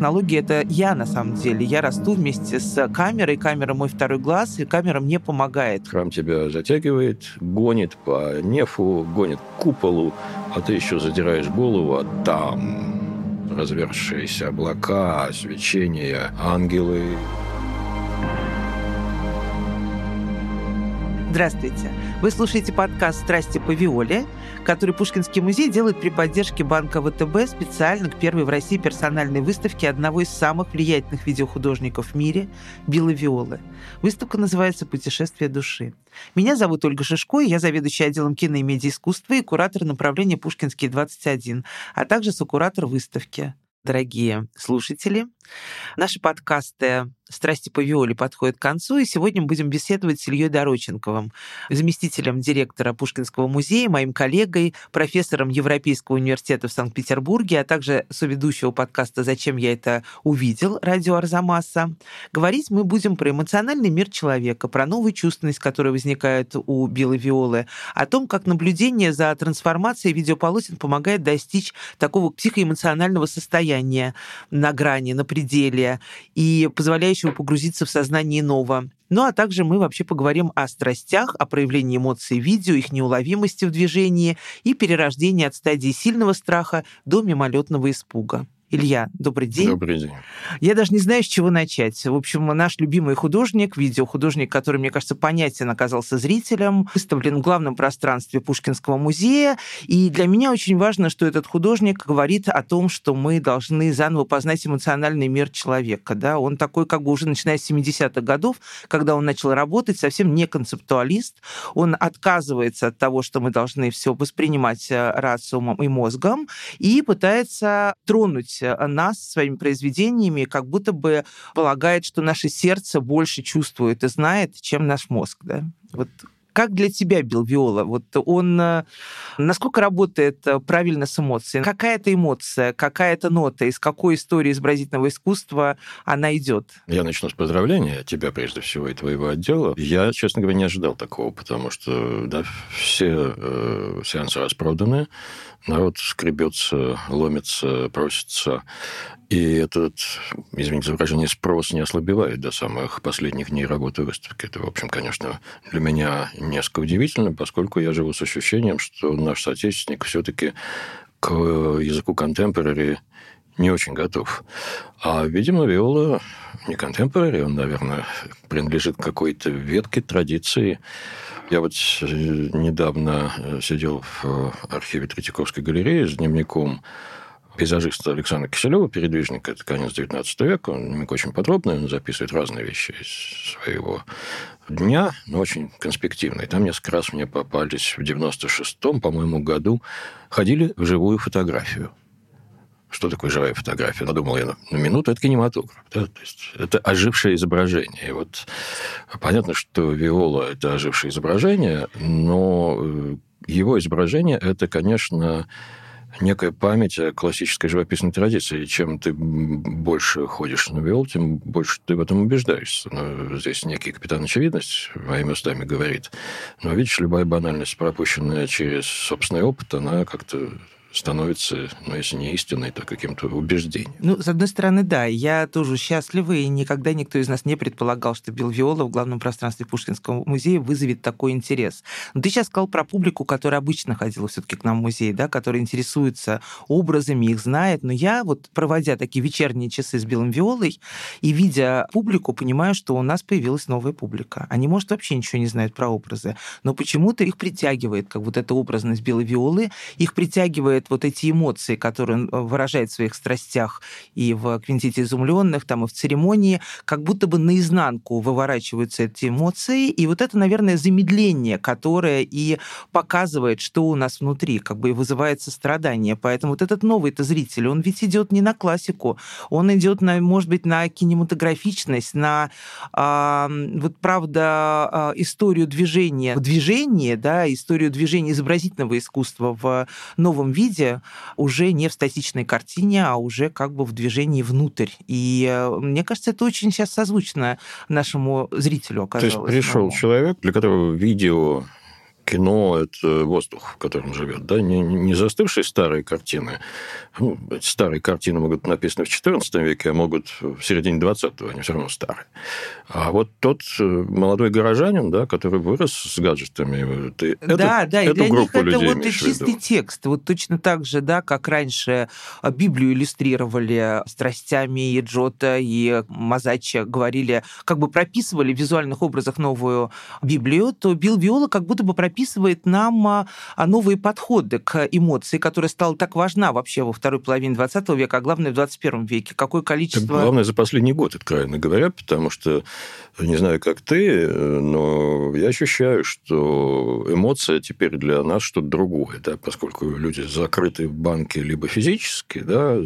технологии — это я на самом деле. Я расту вместе с камерой, камера мой второй глаз, и камера мне помогает. Храм тебя затягивает, гонит по нефу, гонит к куполу, а ты еще задираешь голову, а там развершиеся облака, свечения, ангелы. Здравствуйте. Вы слушаете подкаст «Страсти по Виоле», который Пушкинский музей делает при поддержке Банка ВТБ специально к первой в России персональной выставке одного из самых влиятельных видеохудожников в мире – Билла Виолы. Выставка называется «Путешествие души». Меня зовут Ольга Шишко, я заведующая отделом кино и медиаискусства и куратор направления «Пушкинский 21», а также сокуратор выставки. Дорогие слушатели, наши подкасты «Страсти по Виоле» подходит к концу, и сегодня мы будем беседовать с Ильей Дороченковым, заместителем директора Пушкинского музея, моим коллегой, профессором Европейского университета в Санкт-Петербурге, а также соведущего подкаста «Зачем я это увидел» радио Арзамаса. Говорить мы будем про эмоциональный мир человека, про новую чувственность, которая возникает у Билла Виолы, о том, как наблюдение за трансформацией видеополотен помогает достичь такого психоэмоционального состояния на грани, на пределе, и позволяющего погрузиться в сознание нового. Ну а также мы вообще поговорим о страстях, о проявлении эмоций в видео, их неуловимости в движении и перерождении от стадии сильного страха до мимолетного испуга. Илья, добрый день. Добрый день. Я даже не знаю, с чего начать. В общем, наш любимый художник, видеохудожник, который, мне кажется, понятен оказался зрителям, выставлен в главном пространстве Пушкинского музея. И для меня очень важно, что этот художник говорит о том, что мы должны заново познать эмоциональный мир человека. Да? Он такой, как бы уже начиная с 70-х годов, когда он начал работать, совсем не концептуалист. Он отказывается от того, что мы должны все воспринимать э, рациумом и мозгом, и пытается тронуть нас своими произведениями, как будто бы полагает, что наше сердце больше чувствует и знает, чем наш мозг. Да? Вот как для тебя Билл Виола? Вот он э, насколько работает э, правильно с эмоциями? Какая это эмоция, какая это нота, из какой истории изобразительного искусства она идет? Я начну с поздравления тебя, прежде всего, и твоего отдела. Я, честно говоря, не ожидал такого, потому что да, все э, сеансы распроданы, народ скребется, ломится, просится. И этот, извините за выражение, спрос не ослабевает до самых последних дней работы выставки. Это, в общем, конечно, для меня несколько удивительно, поскольку я живу с ощущением, что наш соотечественник все-таки к языку контемпорари не очень готов. А, видимо, Виола не контемпорари, он, наверное, принадлежит какой-то ветке традиции, я вот э, недавно э, сидел в архиве Третьяковской галереи с дневником пейзажиста Александра Киселева, передвижника, это конец XIX века, он дневник очень подробный, он записывает разные вещи из своего дня, но очень конспективный. Там несколько раз мне попались в 96-м, по-моему, году, ходили в живую фотографию что такое живая фотография? Надумал я на, на минуту, это кинематограф. Да? То есть это ожившее изображение. И вот понятно, что Виола – это ожившее изображение, но э, его изображение – это, конечно, некая память о классической живописной традиции. Чем ты больше ходишь на Виол, тем больше ты в этом убеждаешься. Но здесь некий капитан очевидность, моими устами говорит. Но видишь, любая банальность, пропущенная через собственный опыт, она как-то становится, ну, если не истиной, то каким-то убеждением. Ну, с одной стороны, да, я тоже счастлива, и никогда никто из нас не предполагал, что Билл Виола в главном пространстве Пушкинского музея вызовет такой интерес. Но ты сейчас сказал про публику, которая обычно ходила все таки к нам в музей, да, которая интересуется образами, их знает, но я вот, проводя такие вечерние часы с Биллом Виолой и видя публику, понимаю, что у нас появилась новая публика. Они, может, вообще ничего не знают про образы, но почему-то их притягивает, как вот эта образность Билла Виолы, их притягивает выражает вот эти эмоции, которые он э, выражает в своих страстях и в «Квинтите изумленных», там и в церемонии, как будто бы наизнанку выворачиваются эти эмоции, и вот это, наверное, замедление, которое и показывает, что у нас внутри, как бы и вызывает сострадание. Поэтому вот этот новый-то зритель, он ведь идет не на классику, он идет, на, может быть, на кинематографичность, на э, вот правда э, историю движения в движении, да, историю движения изобразительного искусства в новом виде, виде, уже не в статичной картине, а уже как бы в движении внутрь. И э, мне кажется, это очень сейчас созвучно нашему зрителю оказалось. То есть пришел человек, для которого видео кино – это воздух, в котором живет, да, не, не застывшие старые картины. Ну, старые картины могут быть написаны в XIV веке, а могут в середине XX, они все равно старые. А вот тот э, молодой горожанин, да, который вырос с гаджетами, ты да, это, да, и для них это вот чистый текст. Вот точно так же, да, как раньше Библию иллюстрировали страстями и Джота, и Мазачи говорили, как бы прописывали в визуальных образах новую Библию, то Билл Виола как будто бы прописывает нам а, а, новые подходы к эмоции, которая стала так важна вообще во второй половине 20 века, а главное в 21 веке. Какое количество... Так главное за последний год, откровенно говоря, потому что, не знаю, как ты, но я ощущаю, что эмоция теперь для нас что-то другое, да, поскольку люди закрыты в банке либо физически, да,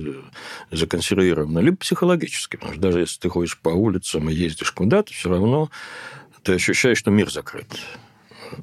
законсервированы, либо психологически, потому что даже если ты ходишь по улицам и ездишь куда-то, все равно ты ощущаешь, что мир закрыт.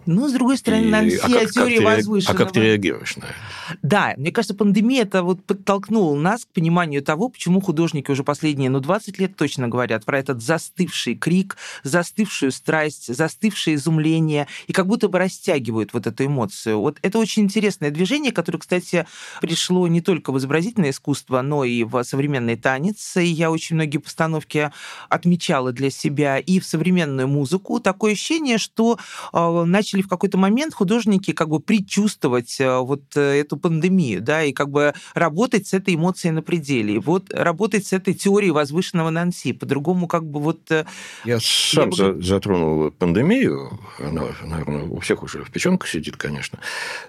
Ну, с другой стороны, нам все а как, теории как возвышенного. А как ты реагируешь на это? Да, мне кажется, пандемия это вот подтолкнула нас к пониманию того, почему художники уже последние, ну, 20 лет точно говорят про этот застывший крик, застывшую страсть, застывшее изумление, и как будто бы растягивают вот эту эмоцию. Вот это очень интересное движение, которое, кстати, пришло не только в изобразительное искусство, но и в современный танец. И я очень многие постановки отмечала для себя и в современную музыку. Такое ощущение, что а, начали в какой-то момент художники как бы предчувствовать э, вот э, эту пандемию, да, и как бы работать с этой эмоцией на пределе. И вот работать с этой теорией возвышенного Нанси. По-другому как бы вот... Э, я сам за, затронул пандемию. Она, наверное, у всех уже в печенках сидит, конечно.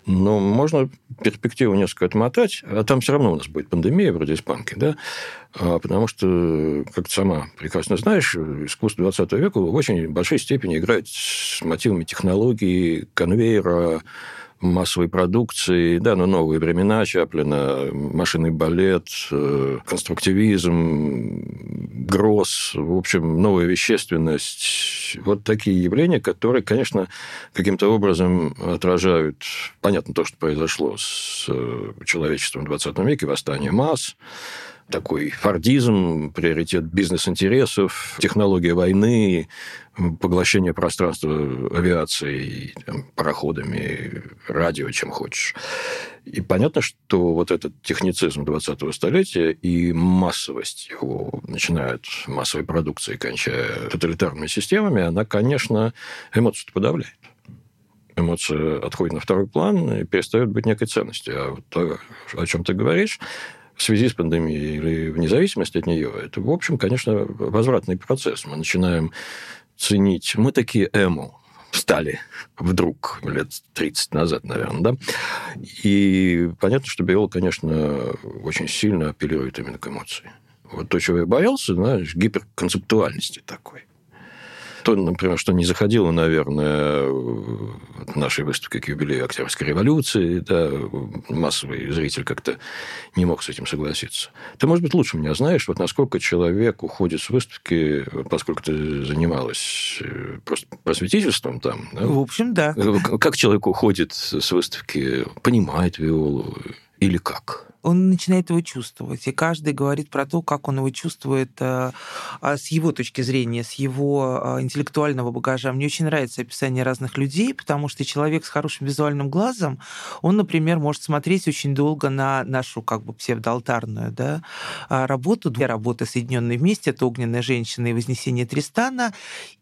Но можно перспективу несколько отмотать. А там все равно у нас будет пандемия, вроде испанки, да? А, потому что, как ты сама прекрасно знаешь, искусство 20 века в очень большой степени играет с мотивами технологии, конвейера, массовой продукции, да, но новые времена Чаплина, машинный балет, э, конструктивизм, гроз, в общем, новая вещественность. Вот такие явления, которые, конечно, каким-то образом отражают, понятно, то, что произошло с э, человечеством в 20 веке, восстание масс, такой фордизм, приоритет бизнес-интересов, технология войны, поглощение пространства авиацией, там, пароходами, радио, чем хочешь. И понятно, что вот этот техницизм 20-го столетия и массовость его, начиная от массовой продукции, кончая тоталитарными системами, она, конечно, эмоцию подавляет эмоция отходит на второй план и перестает быть некой ценностью. А вот то, о чем ты говоришь, в связи с пандемией или вне зависимости от нее, это, в общем, конечно, возвратный процесс. Мы начинаем ценить... Мы такие эмо стали вдруг лет 30 назад, наверное, да? И понятно, что Биол, конечно, очень сильно апеллирует именно к эмоции. Вот то, чего я боялся, знаешь, гиперконцептуальности такой. То, например, что не заходило, наверное, в нашей выставке к юбилею Октябрьской революции, да, массовый зритель как-то не мог с этим согласиться. Ты, может быть, лучше меня знаешь, вот насколько человек уходит с выставки, поскольку ты занималась э, просто просветительством там. Да? В общем, да. Как человек уходит с выставки, понимает виолу или как? Он начинает его чувствовать. И каждый говорит про то, как он его чувствует э, а, с его точки зрения, с его э, интеллектуального багажа. Мне очень нравится описание разных людей, потому что человек с хорошим визуальным глазом, он, например, может смотреть очень долго на нашу как бы псевдоалтарную да, а, работу, две работы, соединенные вместе, это «Огненная женщина» и «Вознесение Тристана»,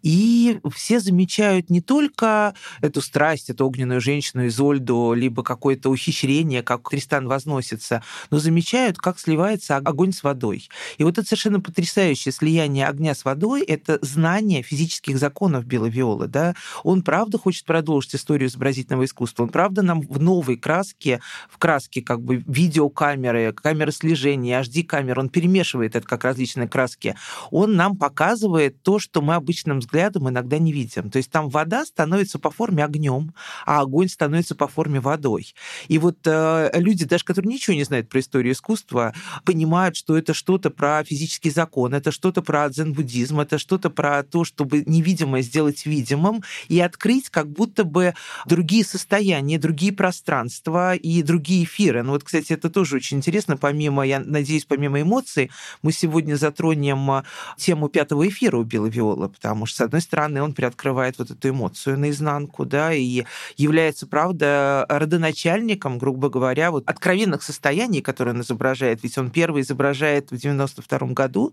и все замечают не только эту страсть, эту огненную женщину, Изольду, либо какое-то ухищрение, как Тристан возносится, но замечают, как сливается огонь с водой. И вот это совершенно потрясающее слияние огня с водой — это знание физических законов Беловиолы. Да? Он правда хочет продолжить историю изобразительного искусства. Он правда нам в новой краске, в краске как бы видеокамеры, камеры слежения, HD-камеры, он перемешивает это как различные краски. Он нам показывает то, что мы обычным взглядом иногда не видим. То есть там вода становится по форме огнем, а огонь становится по форме водой. И вот э, люди, даже которые ничего не знают знают про историю искусства, понимают, что это что-то про физический закон, это что-то про дзен-буддизм, это что-то про то, чтобы невидимое сделать видимым и открыть как будто бы другие состояния, другие пространства и другие эфиры. Ну вот, кстати, это тоже очень интересно. Помимо, я надеюсь, помимо эмоций, мы сегодня затронем а, тему пятого эфира у Билла Виола, потому что, с одной стороны, он приоткрывает вот эту эмоцию наизнанку, да, и является, правда, родоначальником, грубо говоря, вот откровенных состояний, которые он изображает. Ведь он первый изображает в 92 году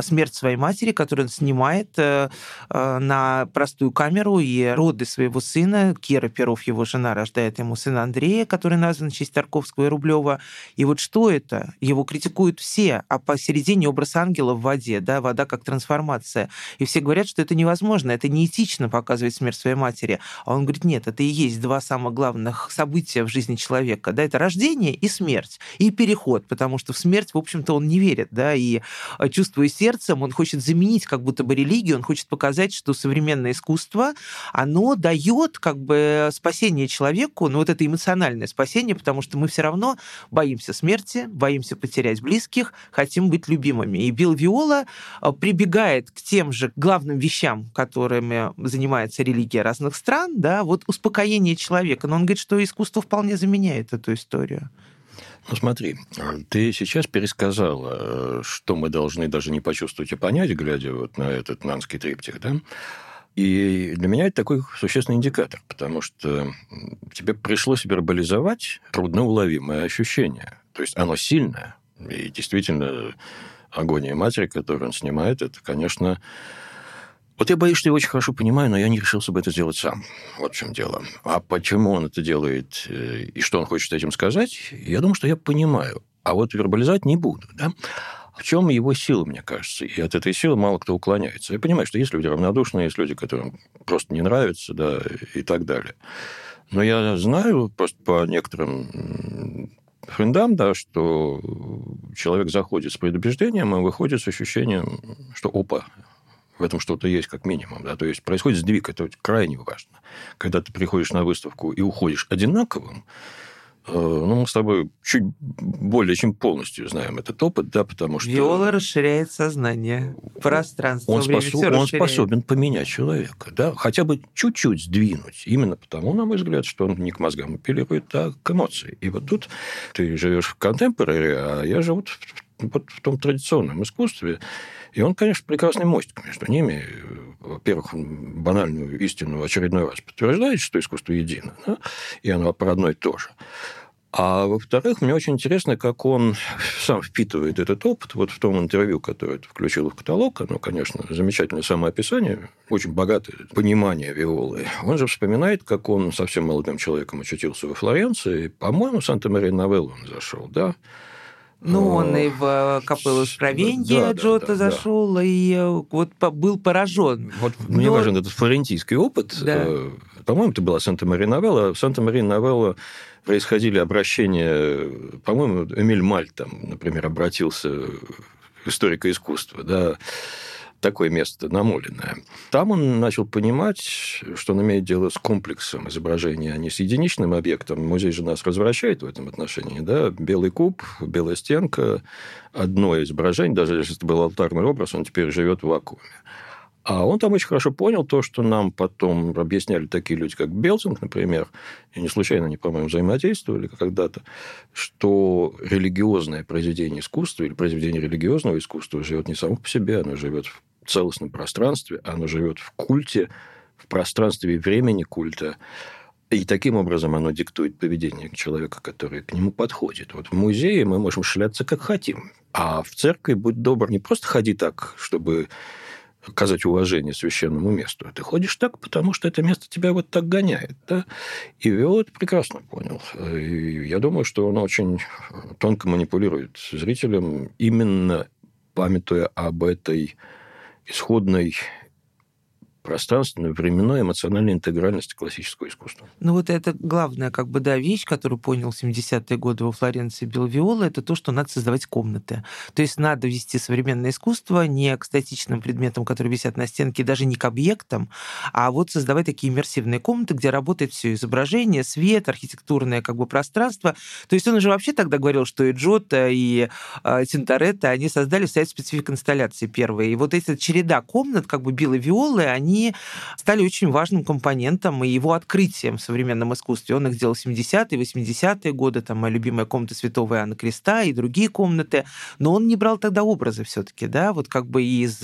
смерть своей матери, которую он снимает э, э, на простую камеру, и роды своего сына. Кира Перов, его жена, рождает ему сына Андрея, который назван в честь Тарковского и Рублева. И вот что это? Его критикуют все, а посередине образ ангела в воде, да, вода как трансформация. И все говорят, что это невозможно, это неэтично показывать смерть своей матери. А он говорит, нет, это и есть два самых главных события в жизни человека. Да, это рождение и смерть, и переход, потому что в смерть, в общем-то, он не верит, да, и а, чувствуя сердцем, он хочет заменить как будто бы религию, он хочет показать, что современное искусство, оно дает как бы спасение человеку, ну вот это эмоциональное спасение, потому что мы все равно боимся смерти, боимся потерять близких, хотим быть любимыми. И Билл Виола а, прибегает к тем же главным вещам, которыми занимается религия разных стран, да, вот успокоение человека. Но он говорит, что искусство вполне заменяет эту историю. Ну смотри, ты сейчас пересказал, э, что мы должны даже не почувствовать и понять, глядя вот на этот нанский триптих, да? И для меня это такой существенный индикатор, потому что тебе пришлось вербализовать трудноуловимое ощущение. То есть оно сильное, и действительно агония матери, которую он снимает, это, конечно, вот я боюсь, что я очень хорошо понимаю, но я не решился бы это сделать сам. Вот в чем дело. А почему он это делает э, и что он хочет этим сказать, я думаю, что я понимаю. А вот вербализовать не буду. Да? В чем его сила, мне кажется? И от этой силы мало кто уклоняется. Я понимаю, что есть люди равнодушные, есть люди, которым просто не нравится, да, и так далее. Но я знаю просто по некоторым френдам, да, что человек заходит с предубеждением и выходит с ощущением, что опа, в этом что-то есть как минимум. Да? То есть происходит сдвиг, это крайне важно. Когда ты приходишь на выставку и уходишь одинаковым, э, ну, мы с тобой чуть более чем полностью знаем этот опыт, да, потому что... Виола расширяет сознание, пространство, он, время, способ, он способен поменять человека, да, хотя бы чуть-чуть сдвинуть. Именно потому, на мой взгляд, что он не к мозгам апеллирует, а к эмоции. И вот тут ты живешь в контемпораре, а я живу вот в том традиционном искусстве, и он, конечно, прекрасный мостик между ними. Во-первых, банальную истину в очередной раз подтверждает, что искусство едино, да? и оно про одно и то же. А во-вторых, мне очень интересно, как он сам впитывает этот опыт. Вот в том интервью, которое ты включил в каталог, оно, конечно, замечательное самоописание, очень богатое понимание Виолы. Он же вспоминает, как он совсем молодым человеком очутился во Флоренции. По-моему, Санта-Мария-Новелло он зашел, да? Ну, он и в капеллу Скровенья да, Джота да, зашел, да. и э, вот был поражен. Вот Но... мне важен этот флорентийский опыт. Да. Э, по-моему, это была Санта-Мария-Новелла. В Санта-Мария-Новелла происходили обращения, по-моему, Эмиль Маль там, например, обратился историка искусства, да, такое место намоленное. Там он начал понимать, что он имеет дело с комплексом изображения, а не с единичным объектом. Музей же нас развращает в этом отношении. Да? Белый куб, белая стенка, одно изображение, даже если это был алтарный образ, он теперь живет в вакууме. А он там очень хорошо понял то, что нам потом объясняли такие люди, как Белтинг, например, и не случайно они, по-моему, взаимодействовали когда-то, что религиозное произведение искусства или произведение религиозного искусства живет не само по себе, оно живет в целостном пространстве, оно живет в культе, в пространстве и времени культа. И таким образом оно диктует поведение человека, который к нему подходит. Вот в музее мы можем шляться как хотим. А в церкви, будь добр, не просто ходи так, чтобы оказать уважение священному месту. Ты ходишь так, потому что это место тебя вот так гоняет. Да? И Виол это прекрасно понял. И я думаю, что он очень тонко манипулирует зрителем, именно памятуя об этой исходной пространственную, временную, эмоциональную интегральность классического искусства. Ну вот это главная как бы, да, вещь, которую понял в 70-е годы во Флоренции Белвиола, это то, что надо создавать комнаты. То есть надо вести современное искусство не к статичным предметам, которые висят на стенке, даже не к объектам, а вот создавать такие иммерсивные комнаты, где работает все изображение, свет, архитектурное как бы пространство. То есть он уже вообще тогда говорил, что и Джота, и э, Тинторетто, они создали сайт специфик инсталляции первые. И вот эта череда комнат, как бы Билла Виолы, они стали очень важным компонентом и его открытием в современном искусстве. Он их сделал в 70-е, 80-е годы, там моя любимая комната Святого Иоанна Креста и другие комнаты, но он не брал тогда образы все-таки, да, вот как бы из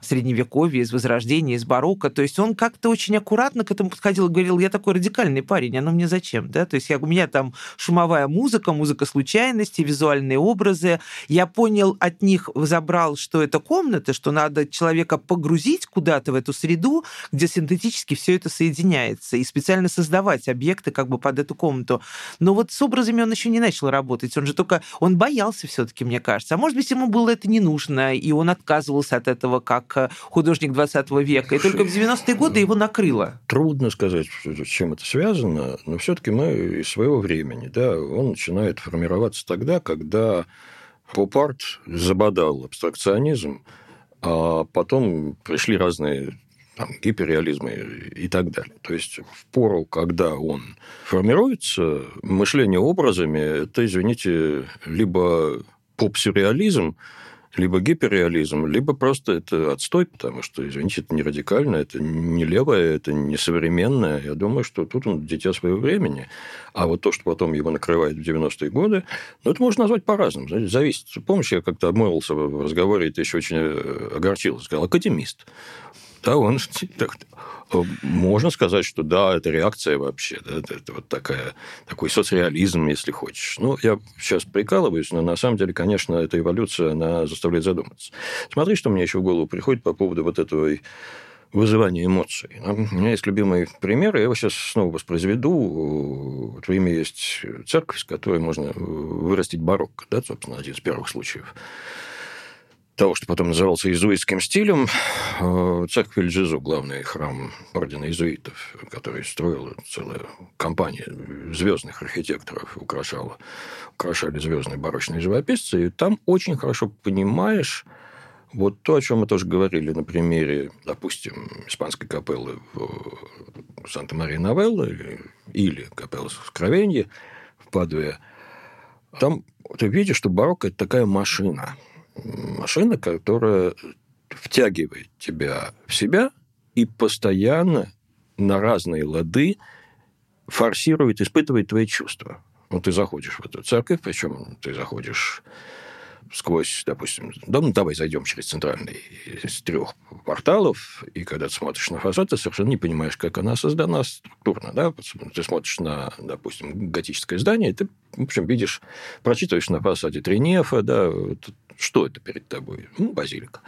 Средневековья, из Возрождения, из барокко, то есть он как-то очень аккуратно к этому подходил и говорил, я такой радикальный парень, оно мне зачем, да, то есть я, у меня там шумовая музыка, музыка случайности, визуальные образы, я понял от них, забрал, что это комната, что надо человека погрузить куда-то в эту среду, где синтетически все это соединяется, и специально создавать объекты как бы под эту комнату. Но вот с образами он еще не начал работать, он же только, он боялся все-таки, мне кажется. А может быть, ему было это не нужно, и он отказывался от этого как э, художник 20 века, и только в 90-е годы его накрыло. Трудно сказать, с чем это связано, но все-таки мы из своего времени, да, он начинает формироваться тогда, когда поп-арт забодал абстракционизм, а потом пришли разные там, гиперреализма и так далее. То есть в пору, когда он формируется, мышление образами – это, извините, либо поп-сюрреализм, либо гиперреализм, либо просто это отстой, потому что, извините, это не радикально, это не левое, это не современное. Я думаю, что тут он дитя своего времени. А вот то, что потом его накрывает в 90-е годы, ну, это можно назвать по-разному. Зависит. Помнишь, я как-то обмолвился в разговоре, это еще очень э, огорчился. Сказал, академист. Да, он можно сказать, что да, это реакция вообще, да, это, это вот такая, такой соцреализм, если хочешь. Ну, я сейчас прикалываюсь, но на самом деле, конечно, эта эволюция, она заставляет задуматься. Смотри, что мне еще в голову приходит по поводу вот этого вызывания эмоций. У меня есть любимый пример, я его сейчас снова воспроизведу. Вот в Риме есть церковь, с которой можно вырастить барокко, да, собственно, один из первых случаев того, что потом назывался иезуитским стилем, э, церковь Эльджизу, главный храм ордена иезуитов, который строила целая компания звездных архитекторов, украшала, украшали звездные барочные живописцы, и там очень хорошо понимаешь вот то, о чем мы тоже говорили на примере, допустим, испанской капеллы в Санта-Мария-Новелла или капеллы Скровенье в Падуе, там ты видишь, что барокко – это такая машина – машина, которая втягивает тебя в себя и постоянно на разные лады форсирует, испытывает твои чувства. Вот ты заходишь в эту церковь, причем ты заходишь сквозь, допустим, да, ну, давай зайдем через центральный из трех порталов, и когда ты смотришь на фасад, ты совершенно не понимаешь, как она создана структурно. Да? Ты смотришь на, допустим, готическое здание, и ты, в общем, видишь, прочитываешь на фасаде три нефа, да, что это перед тобой? Ну, базилика.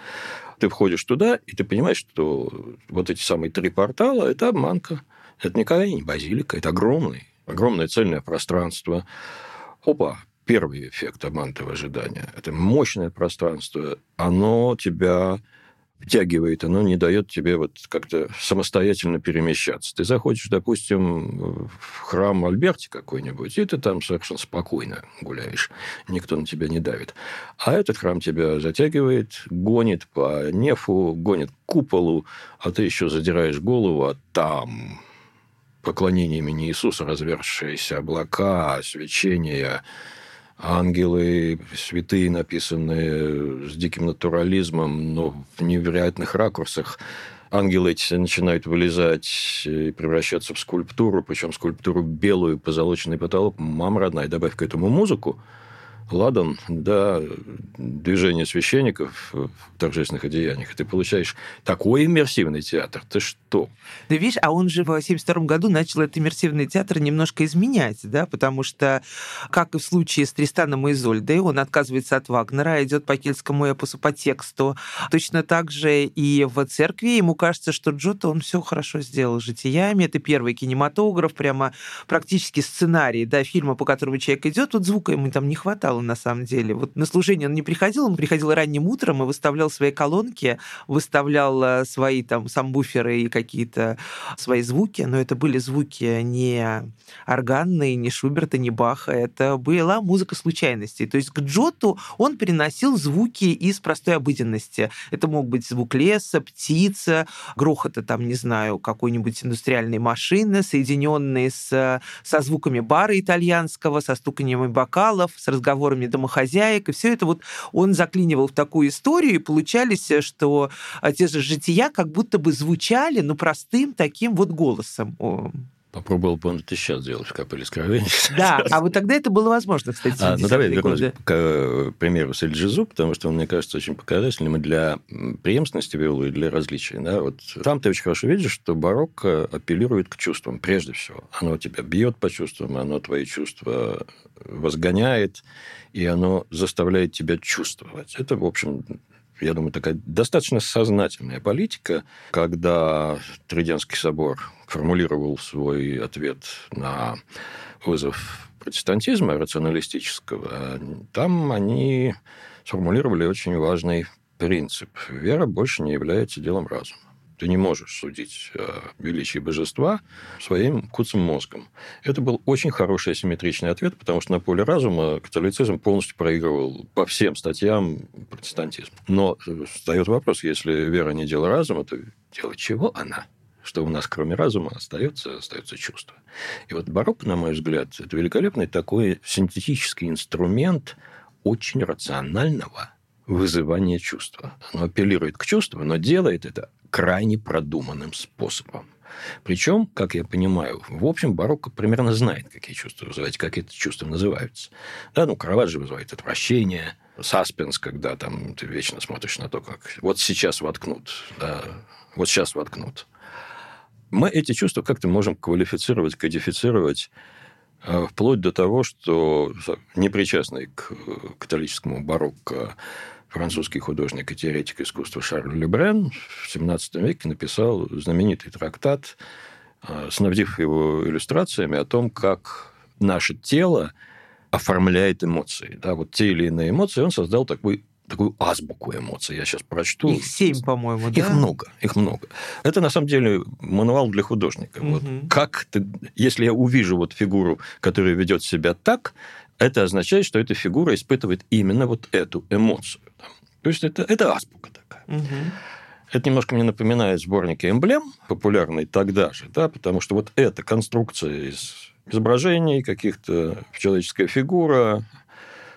Ты входишь туда, и ты понимаешь, что вот эти самые три портала – это обманка. Это никогда не базилика, это огромный, огромное цельное пространство. Опа, первый эффект обманутого ожидания. Это мощное пространство. Оно тебя втягивает, оно не дает тебе вот как-то самостоятельно перемещаться. Ты заходишь, допустим, в храм Альберти какой-нибудь, и ты там совершенно спокойно гуляешь, никто на тебя не давит. А этот храм тебя затягивает, гонит по нефу, гонит к куполу, а ты еще задираешь голову, а там поклонение имени Иисуса, развершиеся облака, свечение, ангелы, святые, написанные с диким натурализмом, но в невероятных ракурсах. Ангелы эти начинают вылезать и превращаться в скульптуру, причем скульптуру белую, позолоченный потолок. Мама родная, добавь к этому музыку – ладан, да, движение священников в торжественных одеяниях, и ты получаешь такой иммерсивный театр. Ты что? Да видишь, а он же в 1972 году начал этот иммерсивный театр немножко изменять, да, потому что, как и в случае с Тристаном и Изольдой, он отказывается от Вагнера, идет по кельтскому эпосу по тексту. Точно так же и в церкви ему кажется, что Джота, он все хорошо сделал житиями. Это первый кинематограф, прямо практически сценарий, да, фильма, по которому человек идет, вот звука ему там не хватало дело, на самом деле. Вот на служение он не приходил, он приходил ранним утром и выставлял свои колонки, выставлял э, свои там самбуферы и какие-то свои звуки, но это были звуки не органные, не Шуберта, не Баха, это была музыка случайностей. То есть к Джоту он переносил звуки из простой обыденности. Это мог быть звук леса, птица, грохота там, не знаю, какой-нибудь индустриальной машины, соединенные с, со звуками бара итальянского, со стуканием бокалов, с разговорами домохозяек. И все это вот он заклинивал в такую историю, и получались, что те же жития как будто бы звучали, ну, простым таким вот голосом. Попробовал бы он это сейчас сделать в «Капеле скровения». Да, а вот тогда это было возможно, кстати, а, Ну, давай вернусь к э, примеру с Эльджизу, потому что он, мне кажется, очень показательным и для преемственности виолы, и для различий. Да? Вот там ты очень хорошо видишь, что барокко апеллирует к чувствам, прежде всего. Оно тебя бьет по чувствам, оно твои чувства возгоняет, и оно заставляет тебя чувствовать. Это, в общем, я думаю, такая достаточно сознательная политика, когда Триденский собор формулировал свой ответ на вызов протестантизма рационалистического, там они сформулировали очень важный принцип. Вера больше не является делом разума. Ты не можешь судить о величии божества своим куцым мозгом. Это был очень хороший асимметричный ответ, потому что на поле разума католицизм полностью проигрывал по всем статьям протестантизм. Но встает вопрос, если вера не дело разума, то дело чего она? что у нас кроме разума остается, остается чувство. И вот барокко, на мой взгляд, это великолепный такой синтетический инструмент очень рационального вызывания чувства. Оно апеллирует к чувству, но делает это крайне продуманным способом. Причем, как я понимаю, в общем, барокко примерно знает, какие чувства вызывать, как эти чувства называются. Да, ну, Караваджо вызывает отвращение, саспенс, когда там ты вечно смотришь на то, как вот сейчас воткнут, да, вот сейчас воткнут. Мы эти чувства как-то можем квалифицировать, кодифицировать э, вплоть до того, что непричастный к католическому барокко французский художник и теоретик искусства Шарль Лебрен в XVII веке написал знаменитый трактат, э, снабдив его иллюстрациями о том, как наше тело оформляет эмоции. Да, вот те или иные эмоции он создал такой такую азбуку эмоций. Я сейчас прочту. Их семь, по-моему, да? Их много, их много. Это, на самом деле, мануал для художника. Угу. Вот как ты, если я увижу вот фигуру, которая ведет себя так, это означает, что эта фигура испытывает именно вот эту эмоцию. То есть это, это азбука такая. Угу. Это немножко мне напоминает сборники эмблем, популярные тогда же, да, потому что вот эта конструкция из изображений, каких-то человеческая фигура,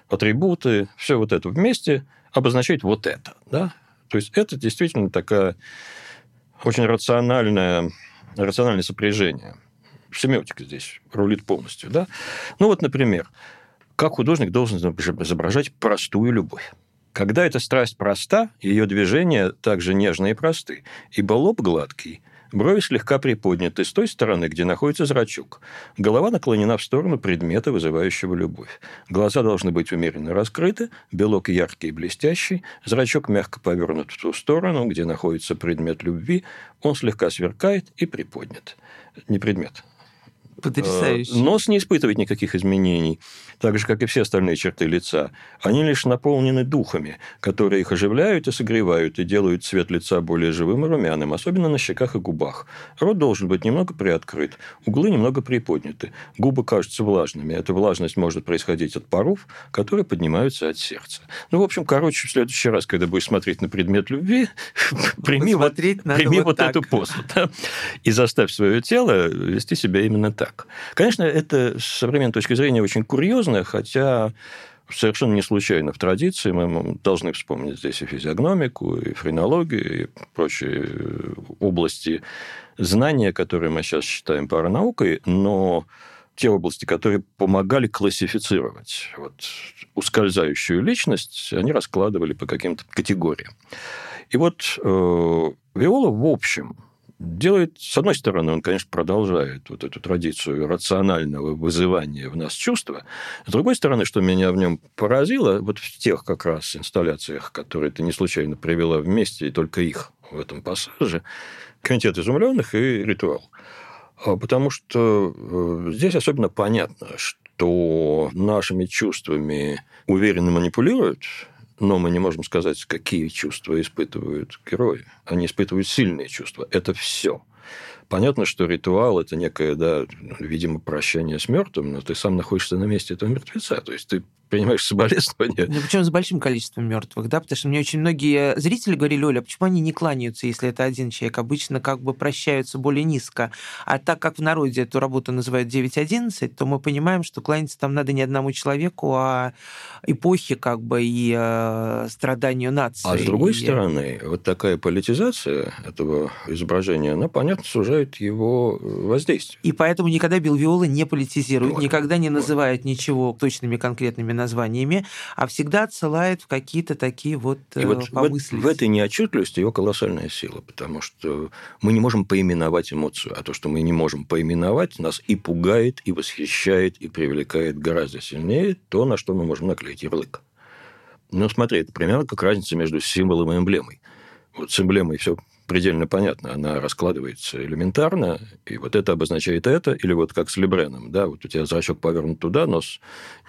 атрибуты, все вот это вместе обозначает вот это. Да? То есть это действительно такая очень рациональное, рациональное сопряжение. Семиотика здесь рулит полностью. Да? Ну вот, например, как художник должен изображать простую любовь. Когда эта страсть проста, ее движения также нежные и просты, ибо лоб гладкий, брови слегка приподняты с той стороны, где находится зрачок, голова наклонена в сторону предмета, вызывающего любовь. Глаза должны быть умеренно раскрыты, белок яркий и блестящий, зрачок мягко повернут в ту сторону, где находится предмет любви, он слегка сверкает и приподнят. Не предмет, Потрясающе. Нос не испытывает никаких изменений, так же, как и все остальные черты лица. Они лишь наполнены духами, которые их оживляют и согревают, и делают цвет лица более живым и румяным, особенно на щеках и губах. Рот должен быть немного приоткрыт, углы немного приподняты, губы кажутся влажными. Эта влажность может происходить от паров, которые поднимаются от сердца. Ну, в общем, короче, в следующий раз, когда будешь смотреть на предмет любви, прими, вот, прими вот, вот эту да, и заставь свое тело вести себя именно так так. Конечно, это с современной точки зрения очень курьезно, хотя совершенно не случайно в традиции мы должны вспомнить здесь и физиогномику, и френологию, и прочие области знания, которые мы сейчас считаем паранаукой, но те области, которые помогали классифицировать вот, ускользающую личность, они раскладывали по каким-то категориям. И вот э, Виола, в общем, делает, с одной стороны, он, конечно, продолжает вот эту традицию рационального вызывания в нас чувства. С другой стороны, что меня в нем поразило, вот в тех как раз инсталляциях, которые ты не случайно привела вместе, и только их в этом пассаже, комитет изумленных и ритуал. А потому что э, здесь особенно понятно, что то нашими чувствами уверенно манипулируют, но мы не можем сказать, какие чувства испытывают герои. Они испытывают сильные чувства. Это все. Понятно, что ритуал – это некое, да, видимо, прощание с мертвым, но ты сам находишься на месте этого мертвеца. То есть ты принимаешь соболезнования. Ну, причем с большим количеством мертвых, да, потому что мне очень многие зрители говорили, Оля, а почему они не кланяются, если это один человек? Обычно как бы прощаются более низко. А так как в народе эту работу называют 9.11, то мы понимаем, что кланяться там надо не одному человеку, а эпохе как бы и э, страданию нации. А с другой и... стороны, вот такая политизация этого изображения, она, понятно, сужает его воздействие. И поэтому никогда Белвиола не политизирует, вот. никогда не называет вот. ничего точными конкретными названиями, а всегда отсылает в какие-то такие вот И вот помыслить. В, в этой неотчетливости его колоссальная сила, потому что мы не можем поименовать эмоцию, а то, что мы не можем поименовать, нас и пугает, и восхищает, и привлекает гораздо сильнее то, на что мы можем наклеить ярлык. Ну, смотри, это примерно как разница между символом и эмблемой. Вот с эмблемой все предельно понятно. Она раскладывается элементарно, и вот это обозначает это, или вот как с Лебреном, да, вот у тебя зрачок повернут туда, нос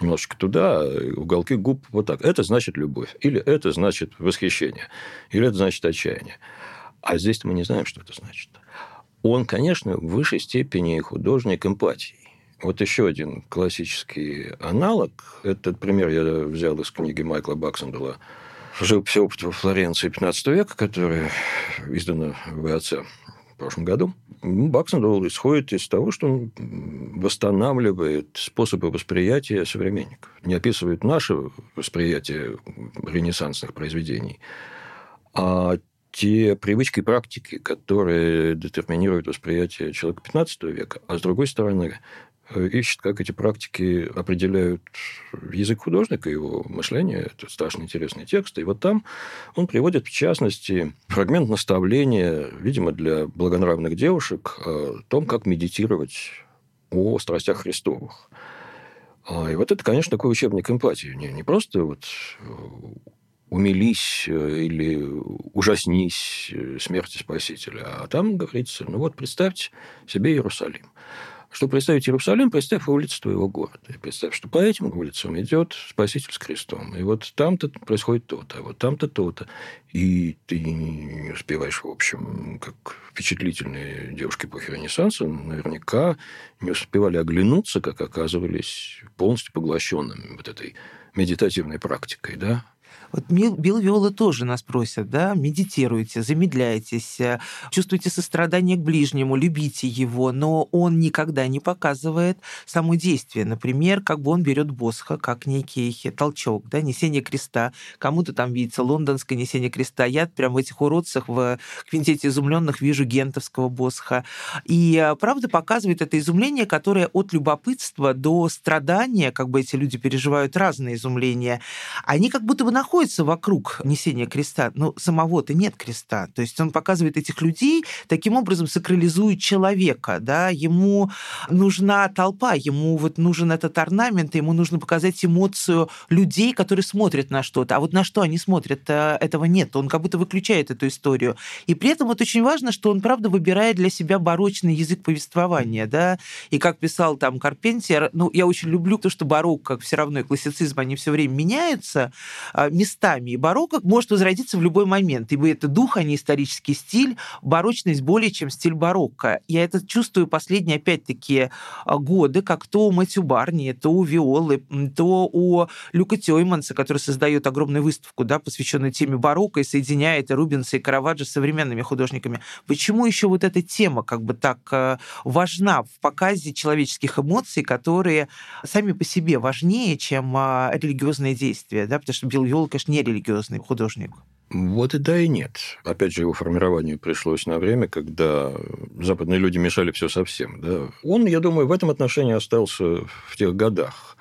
немножечко туда, уголки губ вот так. Это значит любовь, или это значит восхищение, или это значит отчаяние. А здесь мы не знаем, что это значит. Он, конечно, в высшей степени художник эмпатии. Вот еще один классический аналог. Этот пример я взял из книги Майкла Баксендела живопись опыт во Флоренции 15 века, которая издана в ВАЦ в прошлом году, Баксендол исходит из того, что он восстанавливает способы восприятия современников. Не описывает наше восприятие ренессансных произведений, а те привычки и практики, которые детерминируют восприятие человека 15 века, а с другой стороны, ищет, как эти практики определяют язык художника, его мышление. Это страшно интересный текст. И вот там он приводит, в частности, фрагмент наставления, видимо, для благонравных девушек о том, как медитировать о страстях Христовых. А, и вот это, конечно, такой учебник эмпатии. Не, не просто вот э, умились э, или ужаснись смерти Спасителя, а там говорится, ну вот представьте себе Иерусалим. Чтобы представить Иерусалим, представь улицу твоего города. И представь, что по этим улицам идет Спаситель с крестом. И вот там-то происходит то-то, а вот там-то то-то. И ты не успеваешь, в общем, как впечатлительные девушки эпохи Ренессанса, наверняка не успевали оглянуться, как оказывались полностью поглощенными вот этой медитативной практикой, да, вот Билл Виола тоже нас просят, да, медитируйте, замедляйтесь, э, чувствуйте сострадание к ближнему, любите его, но он никогда не показывает само действие. Например, как бы он берет Босха, как некий толчок, да, несение креста. Кому-то там видится лондонское несение креста. Я прям в этих уродцах в квинтете изумленных вижу гентовского Босха. И э, правда показывает это изумление, которое от любопытства до страдания, как бы эти люди переживают разные изумления, они как будто бы находятся находится вокруг несения креста, но самого-то нет креста. То есть он показывает этих людей, таким образом сакрализует человека, да, ему нужна толпа, ему вот нужен этот орнамент, ему нужно показать эмоцию людей, которые смотрят на что-то. А вот на что они смотрят, э, этого нет. Он как будто выключает эту историю. И при этом вот очень важно, что он, правда, выбирает для себя барочный язык повествования, да, и как писал там Карпентер, ну, я очень люблю то, что барокко, все равно и классицизм, они все время меняются, а, местами. И барокко может возродиться в любой момент, ибо это дух, а не исторический стиль, барочность более чем стиль барокко. Я это чувствую последние, опять-таки, а, годы, как то у Мэтью Барни, то у Виолы, то у Люка Тёйманса, который создает огромную выставку, да, посвященную теме барокко и соединяет и Рубенса, и Караваджо с современными художниками. Почему еще вот эта тема как бы так а, важна в показе человеческих эмоций, которые сами по себе важнее, чем а, религиозные действия, да, потому что Билл Виол, конечно, не религиозный художник. Вот и да, и нет. Опять же, его формированию пришлось на время, когда западные люди мешали все совсем. Да. Он, я думаю, в этом отношении остался в тех годах.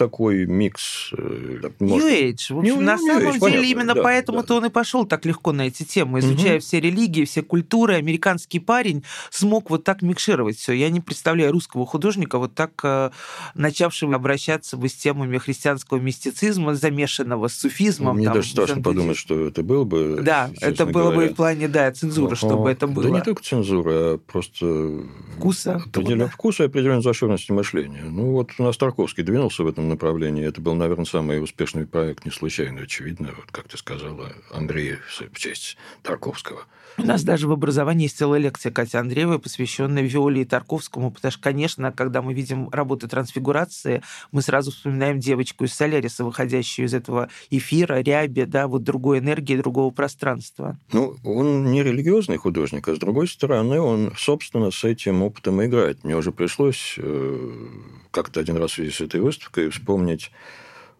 Такой микс. Э, New Age. В общем, New, на New самом Age, деле понятно, именно да, поэтому-то да. он и пошел так легко на эти темы, изучая угу. все религии, все культуры. Американский парень смог вот так микшировать все. Я не представляю русского художника, вот так э, начавшего обращаться бы с темами христианского мистицизма, замешанного с суфизмом. Мне там, даже страшно подумать, что это было бы. Да, это было говоря. бы в плане, да, цензуры, чтобы это было. Да не только цензура, а просто вкуса. Определен... Вкуса и определенной зашоренности мышления. Ну, вот у нас Тарковский двинулся в этом направлении. Это был, наверное, самый успешный проект, не случайно, очевидно, вот как ты сказала, Андрей в честь Тарковского. У нас даже в образовании есть целая лекция Кати Андреевой, посвященная Виоле и Тарковскому, потому что, конечно, когда мы видим работы трансфигурации, мы сразу вспоминаем девочку из Соляриса, выходящую из этого эфира, ряби, да, вот другой энергии, другого пространства. Ну, он не религиозный художник, а с другой стороны, он, собственно, с этим опытом играет. Мне уже пришлось э, как-то один раз в связи с этой выставкой вспомнить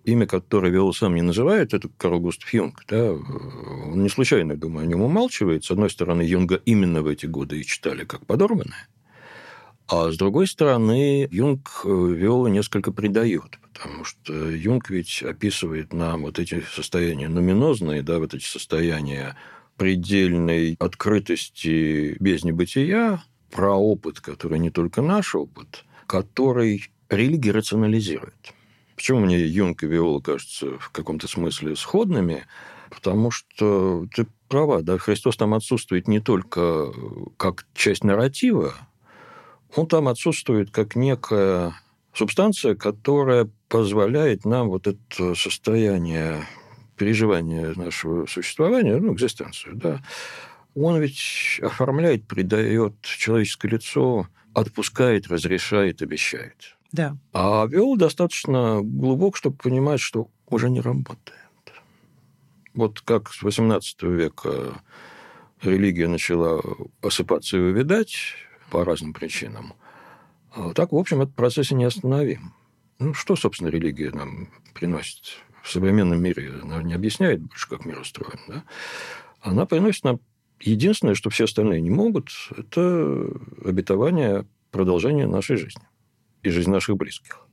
имя, которое Виола сам не называет, это Карл Густав Юнг. Да? Он не случайно, думаю, о нем умалчивает. С одной стороны, Юнга именно в эти годы и читали как подорванное, а с другой стороны, Юнг э, Виола несколько предает, потому что Юнг ведь описывает нам вот эти состояния нуминозные, да, вот эти состояния предельной открытости без небытия, про опыт, который не только наш опыт, который религия рационализирует. Почему мне Юнг и Виола кажутся в каком-то смысле сходными? Потому что ты права, да, Христос там отсутствует не только как часть нарратива, он там отсутствует как некая субстанция, которая позволяет нам вот это состояние переживания нашего существования, ну, экзистенцию, да, он ведь оформляет, придает человеческое лицо, отпускает, разрешает, обещает. Да. А вел достаточно глубок, чтобы понимать, что уже не работает. Вот как с XVIII века религия начала осыпаться и увядать по разным причинам, так, в общем, этот процесс и не остановим. Ну, что, собственно, религия нам приносит в современном мире? Она не объясняет больше, как мир устроен. Да? Она приносит нам единственное, что все остальные не могут, это обетование продолжения нашей жизни и жизнь наших близких.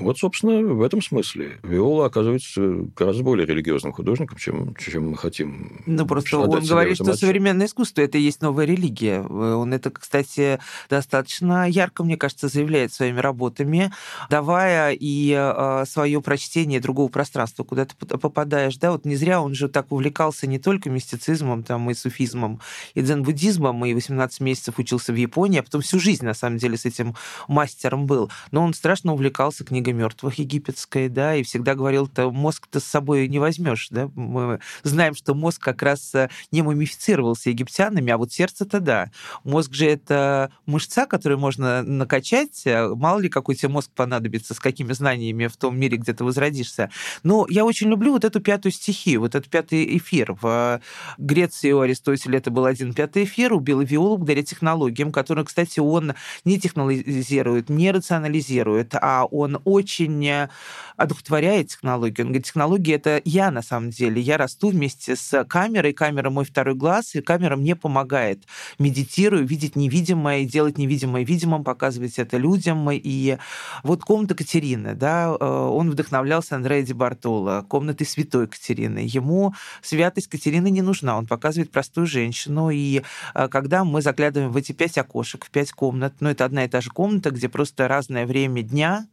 Вот, собственно, в этом смысле Виола оказывается гораздо более религиозным художником, чем, чем мы хотим. Ну, просто он говорит, что современное искусство – это и есть новая религия. Он это, кстати, достаточно ярко, мне кажется, заявляет своими работами, давая и а, свое прочтение другого пространства, куда ты попадаешь. Да, вот не зря он же так увлекался не только мистицизмом, там, и суфизмом, и дзен-буддизмом, и 18 месяцев учился в Японии, а потом всю жизнь, на самом деле, с этим мастером был. Но он страшно увлекался книгой книга мертвых египетская, да, и всегда говорил, то мозг ты с собой не возьмешь, да. Мы знаем, что мозг как раз э, не мумифицировался египтянами, а вот сердце-то да. Мозг же это мышца, которую можно накачать. Э, мало ли, какой тебе мозг понадобится, с какими знаниями в том мире, где ты возродишься. Но я очень люблю вот эту пятую стихию, вот этот пятый эфир. В Греции у Аристотеля это был один пятый эфир, убил Виолу благодаря технологиям, которые, кстати, он не технологизирует, не рационализирует, а он очень э, одухотворяет технологию. Он говорит, технология — это я на самом деле. Я расту вместе с камерой, камера мой второй глаз, и камера мне помогает. Медитирую, видеть невидимое, делать невидимое видимым, показывать это людям. И вот комната Катерины, да, э, он вдохновлялся Андреа Ди Бартоло, комнаты святой Катерины. Ему святость Катерины не нужна, он показывает простую женщину. И э, когда мы заглядываем в эти пять окошек, в пять комнат, ну, это одна и та же комната, где просто разное время дня,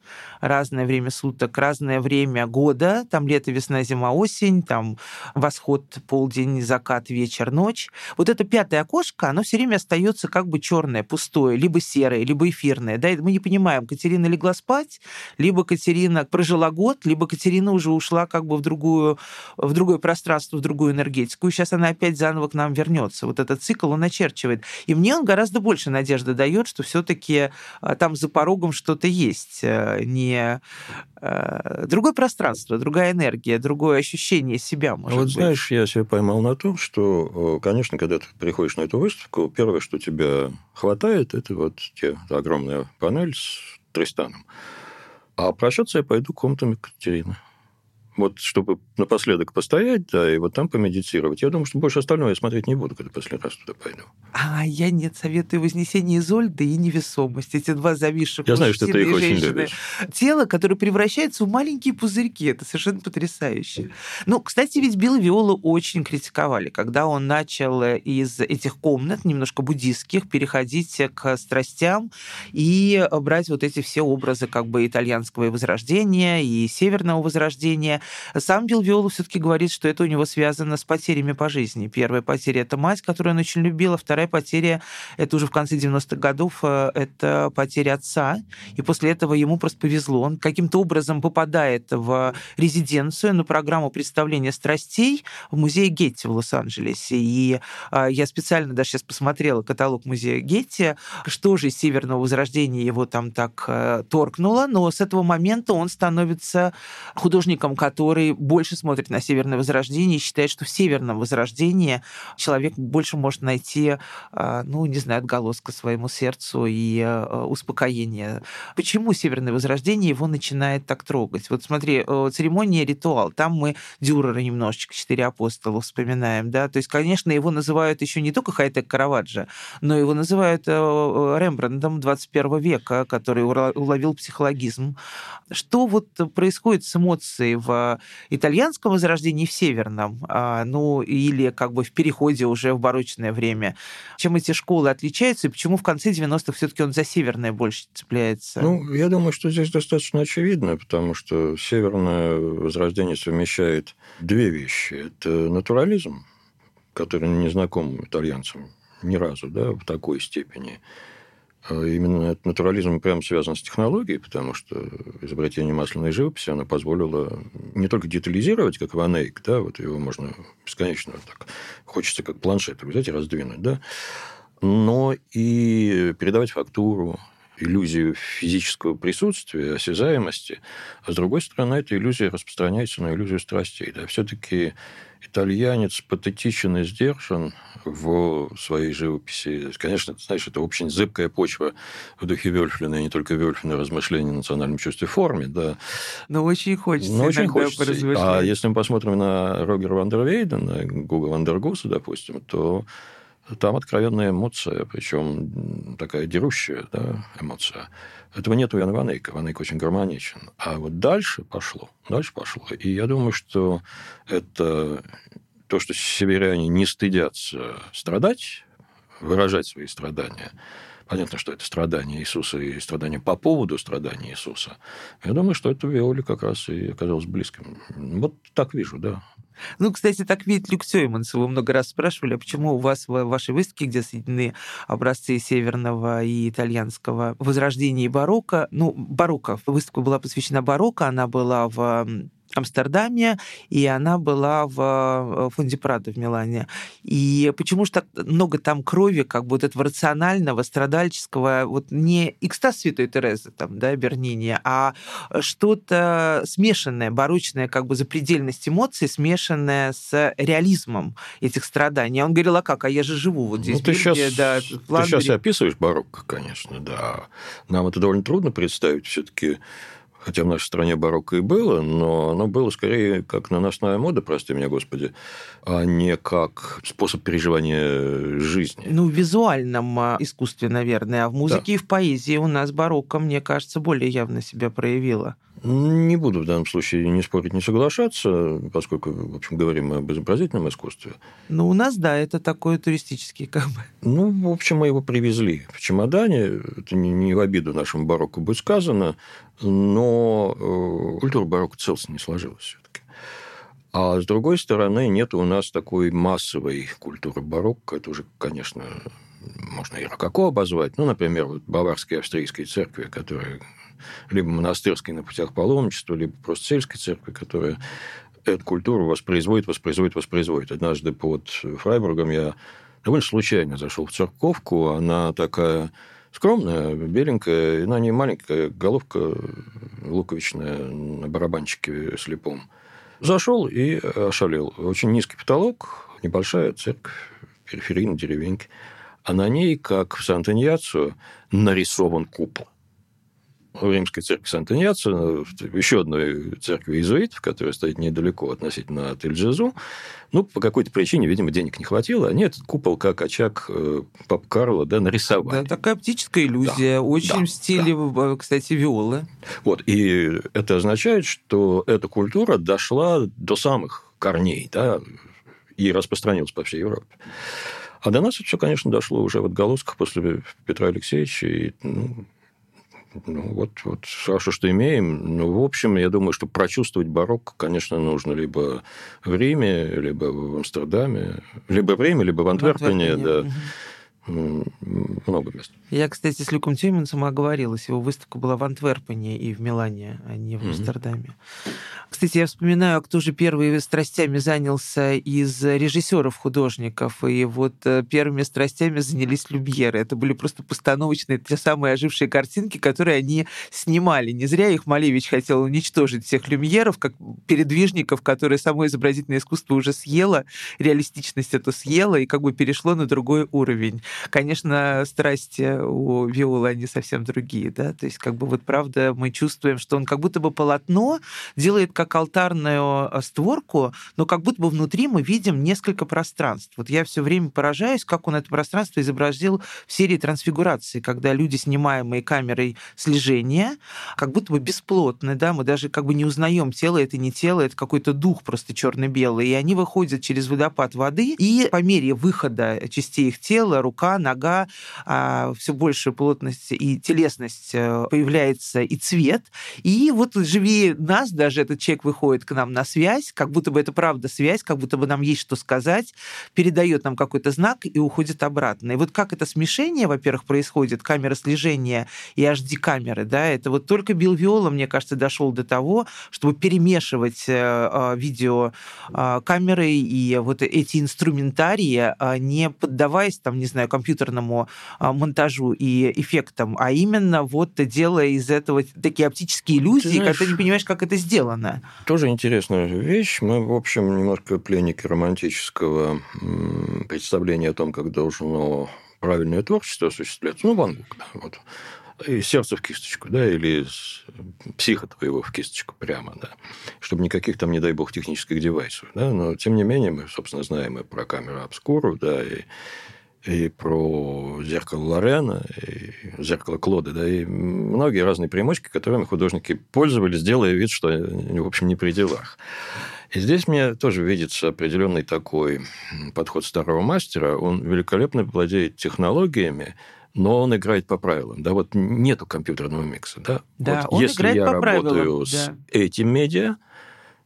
разное время суток, разное время года, там лето, весна, зима, осень, там восход, полдень, закат, вечер, ночь. Вот это пятое окошко, оно все время остается как бы черное, пустое, либо серое, либо эфирное. Да? мы не понимаем, Катерина легла спать, либо Катерина прожила год, либо Катерина уже ушла как бы в, другую, в другое пространство, в другую энергетику, и сейчас она опять заново к нам вернется. Вот этот цикл он очерчивает. И мне он гораздо больше надежды дает, что все-таки а, там за порогом что-то есть, э, не э, другое пространство, другая энергия, другое ощущение себя, может вот быть. знаешь, я себя поймал на том, что, э, конечно, когда ты приходишь на эту выставку, первое, что тебя хватает, это вот те огромная панель с Тристаном. А прощаться я пойду комнатами Катерины. Вот чтобы напоследок постоять, да, и вот там помедитировать. Я думаю, что больше остального я смотреть не буду, когда последний раз туда пойду. А я нет, советую «Вознесение Изольды» и «Невесомость». Эти два зависших Я знаю, что ты их очень женщины. любишь. Тело, которое превращается в маленькие пузырьки. Это совершенно потрясающе. Ну, кстати, ведь Билла Виола очень критиковали, когда он начал из этих комнат, немножко буддистских, переходить к страстям и брать вот эти все образы как бы итальянского возрождения и северного возрождения. Сам Билл Виола все-таки говорит, что это у него связано с потерями по жизни. Первая потеря – это мать, которую он очень любил, а вторая потеря – это уже в конце 90-х годов, э, это потеря отца. И после этого ему просто повезло. Он каким-то образом попадает в резиденцию на программу представления страстей в музее Гетти в Лос-Анджелесе. И э, я специально даже сейчас посмотрела каталог музея Гетти, что же из Северного Возрождения его там так э, торкнуло, но с этого момента он становится художником, который больше смотрит на Северное Возрождение и считает, что в Северном Возрождении человек больше может найти, а, ну, не знаю, отголоска своему сердцу и а, успокоение. Почему Северное Возрождение его начинает так трогать? Вот смотри, церемония «Ритуал», там мы Дюрера немножечко, «Четыре апостола» вспоминаем, да, то есть, конечно, его называют еще не только Хайтек Караваджо, но его называют Рембрандтом 21 века, который уловил психологизм. Что вот происходит с эмоцией в итальянском возрождении в северном? А, ну, или как бы в переходе уже в барочное время? Чем эти школы отличаются и почему в конце 90-х все-таки он за северное больше цепляется? Ну, я думаю, что здесь достаточно очевидно, потому что северное возрождение совмещает две вещи. Это натурализм, который не знаком итальянцам ни разу, да, в такой степени. А именно этот натурализм прямо связан с технологией, потому что изобретение масляной живописи, оно позволило не только детализировать, как Ванейк, да, вот его можно бесконечно так, хочется как планшет взять и раздвинуть, да, но и передавать фактуру, иллюзию физического присутствия, осязаемости, а с другой стороны, эта иллюзия распространяется на иллюзию страстей. Да. Все-таки итальянец патетичен и сдержан в своей живописи. Конечно, ты знаешь, это очень зыбкая почва в духе Вельфлина, и не только Вельфлина, размышления о национальном чувстве форме, да. Но очень хочется Но очень хочется. А если мы посмотрим на Рогера Вандервейдена, Гуга Вандергуса, допустим, то там откровенная эмоция, причем такая дерущая да, эмоция. Этого нет у Яна Ванейка. Ванейк очень гармоничен. А вот дальше пошло. Дальше пошло. И я думаю, что это то, что северяне не стыдятся страдать, выражать свои страдания. Понятно, что это страдания Иисуса и страдания по поводу страдания Иисуса. Я думаю, что это Виоле как раз и оказалось близким. Вот так вижу, да. Ну, кстати, так видит Люк Сёйманс. Вы много раз спрашивали, а почему у вас в вашей выставке, где соединены образцы северного и итальянского возрождения и барокко, ну, барокко, выставка была посвящена барокко, она была в Амстердаме, и она была в э, фонде Прада в Милане. И почему же так много там крови, как бы вот этого рационального, страдальческого, вот не экстаз Святой Терезы, там, да, Бернини, а что-то смешанное, барочное, как бы запредельность эмоций, смешанное с реализмом этих страданий. Он говорил, а как, а я же живу вот здесь, ну, ты сейчас, да, Ты сейчас описываешь барокко, конечно, да. Нам это довольно трудно представить все-таки хотя в нашей стране барокко и было, но оно было скорее как наносная мода, прости меня, Господи, а не как способ переживания жизни. Ну, в визуальном а, искусстве, наверное, а в музыке да. и в поэзии у нас барокко, мне кажется, более явно себя проявило. Не буду в данном случае не спорить, не соглашаться, поскольку, в общем, говорим об изобразительном искусстве. Ну, у нас, да, это такое туристический как бы. Ну, в общем, мы его привезли в чемодане. Это не в обиду нашему барокко будет сказано, но э, культура барокко целостно не сложилась все-таки. А с другой стороны, нет у нас такой массовой культуры барокко. Это уже, конечно, можно и рококо обозвать. Ну, например, вот баварские австрийские церкви, которые либо монастырской на путях паломничества, либо просто сельской церкви, которая эту культуру воспроизводит, воспроизводит, воспроизводит. Однажды под Фрайбургом я довольно случайно зашел в церковку, она такая скромная, беленькая, на ней маленькая головка луковичная на барабанчике слепом. Зашел и ошалел. Очень низкий потолок, небольшая церковь, периферийной деревеньки. А на ней, как в Сан-Иньяцо, нарисован купол. Римской церкви Санта-Иньяца, еще одной церкви иезуитов, которая стоит недалеко относительно от Ильджезу. Ну, по какой-то причине, видимо, денег не хватило. Они этот купол, как очаг э, Пап Карла, да, нарисовали. Да, такая оптическая иллюзия, да, очень да, в стиле, да. кстати, виолы. Вот, и это означает, что эта культура дошла до самых корней, да, и распространилась по всей Европе. А до нас это все, конечно, дошло уже в отголосках после Петра Алексеевича. И, ну, ну, вот, вот хорошо, что имеем. Ну, в общем, я думаю, что прочувствовать барокко, конечно, нужно либо в Риме, либо в Амстердаме, либо в Риме, либо в Антверпене, в Антверпене. да. Угу много мест. Я, кстати, с Люком Тюменсом оговорилась. Его выставка была в Антверпене и в Милане, а не в mm-hmm. Амстердаме. Кстати, я вспоминаю, кто же первыми страстями занялся из режиссеров художников. И вот э, первыми страстями занялись Любьеры. Это были просто постановочные, те самые ожившие картинки, которые они снимали. Не зря их Малевич хотел уничтожить, всех Люмьеров, как передвижников, которые само изобразительное искусство уже съело, реалистичность это съело и как бы перешло на другой уровень. Конечно, страсти у Виолы, они совсем другие, да, то есть как бы вот правда мы чувствуем, что он как будто бы полотно делает как алтарную э, створку, но как будто бы внутри мы видим несколько пространств. Вот я все время поражаюсь, как он это пространство изобразил в серии трансфигурации, когда люди, снимаемые камерой слежения, как будто бы бесплотны, да, мы даже как бы не узнаем, тело это не тело, это какой-то дух просто черно-белый, и они выходят через водопад воды, и по мере выхода частей их тела, рука, рука, нога, а, все больше плотность и телесность э, появляется, и цвет. И вот живее нас даже этот человек выходит к нам на связь, как будто бы это правда связь, как будто бы нам есть что сказать, передает нам какой-то знак и уходит обратно. И вот как это смешение, во-первых, происходит, камера слежения и HD-камеры, да, это вот только Билл Виола, мне кажется, дошел до того, чтобы перемешивать э, а, видео а, камеры и вот эти инструментарии, не поддаваясь, там, не знаю, компьютерному а, монтажу и эффектам, а именно вот делая из этого такие оптические иллюзии, ты знаешь, когда ты не понимаешь, как это сделано. Тоже интересная вещь. Мы, в общем, немножко пленники романтического представления о том, как должно правильное творчество осуществляться. Ну, Ван Гог, да, вот и сердце в кисточку, да, или психа твоего в кисточку прямо, да, чтобы никаких там, не дай бог, технических девайсов, да, но тем не менее мы, собственно, знаем и про камеру обскуру, да, и и про зеркало Лорена, и зеркало Клода, да, и многие разные примочки, которыми художники пользовались, делая вид, что они, в общем, не при делах. И здесь мне тоже видится определенный такой подход старого мастера. Он великолепно владеет технологиями, но он играет по правилам. Да, вот нету компьютерного микса. Да, да вот он если играет я по работаю правилам, с да. этим медиа,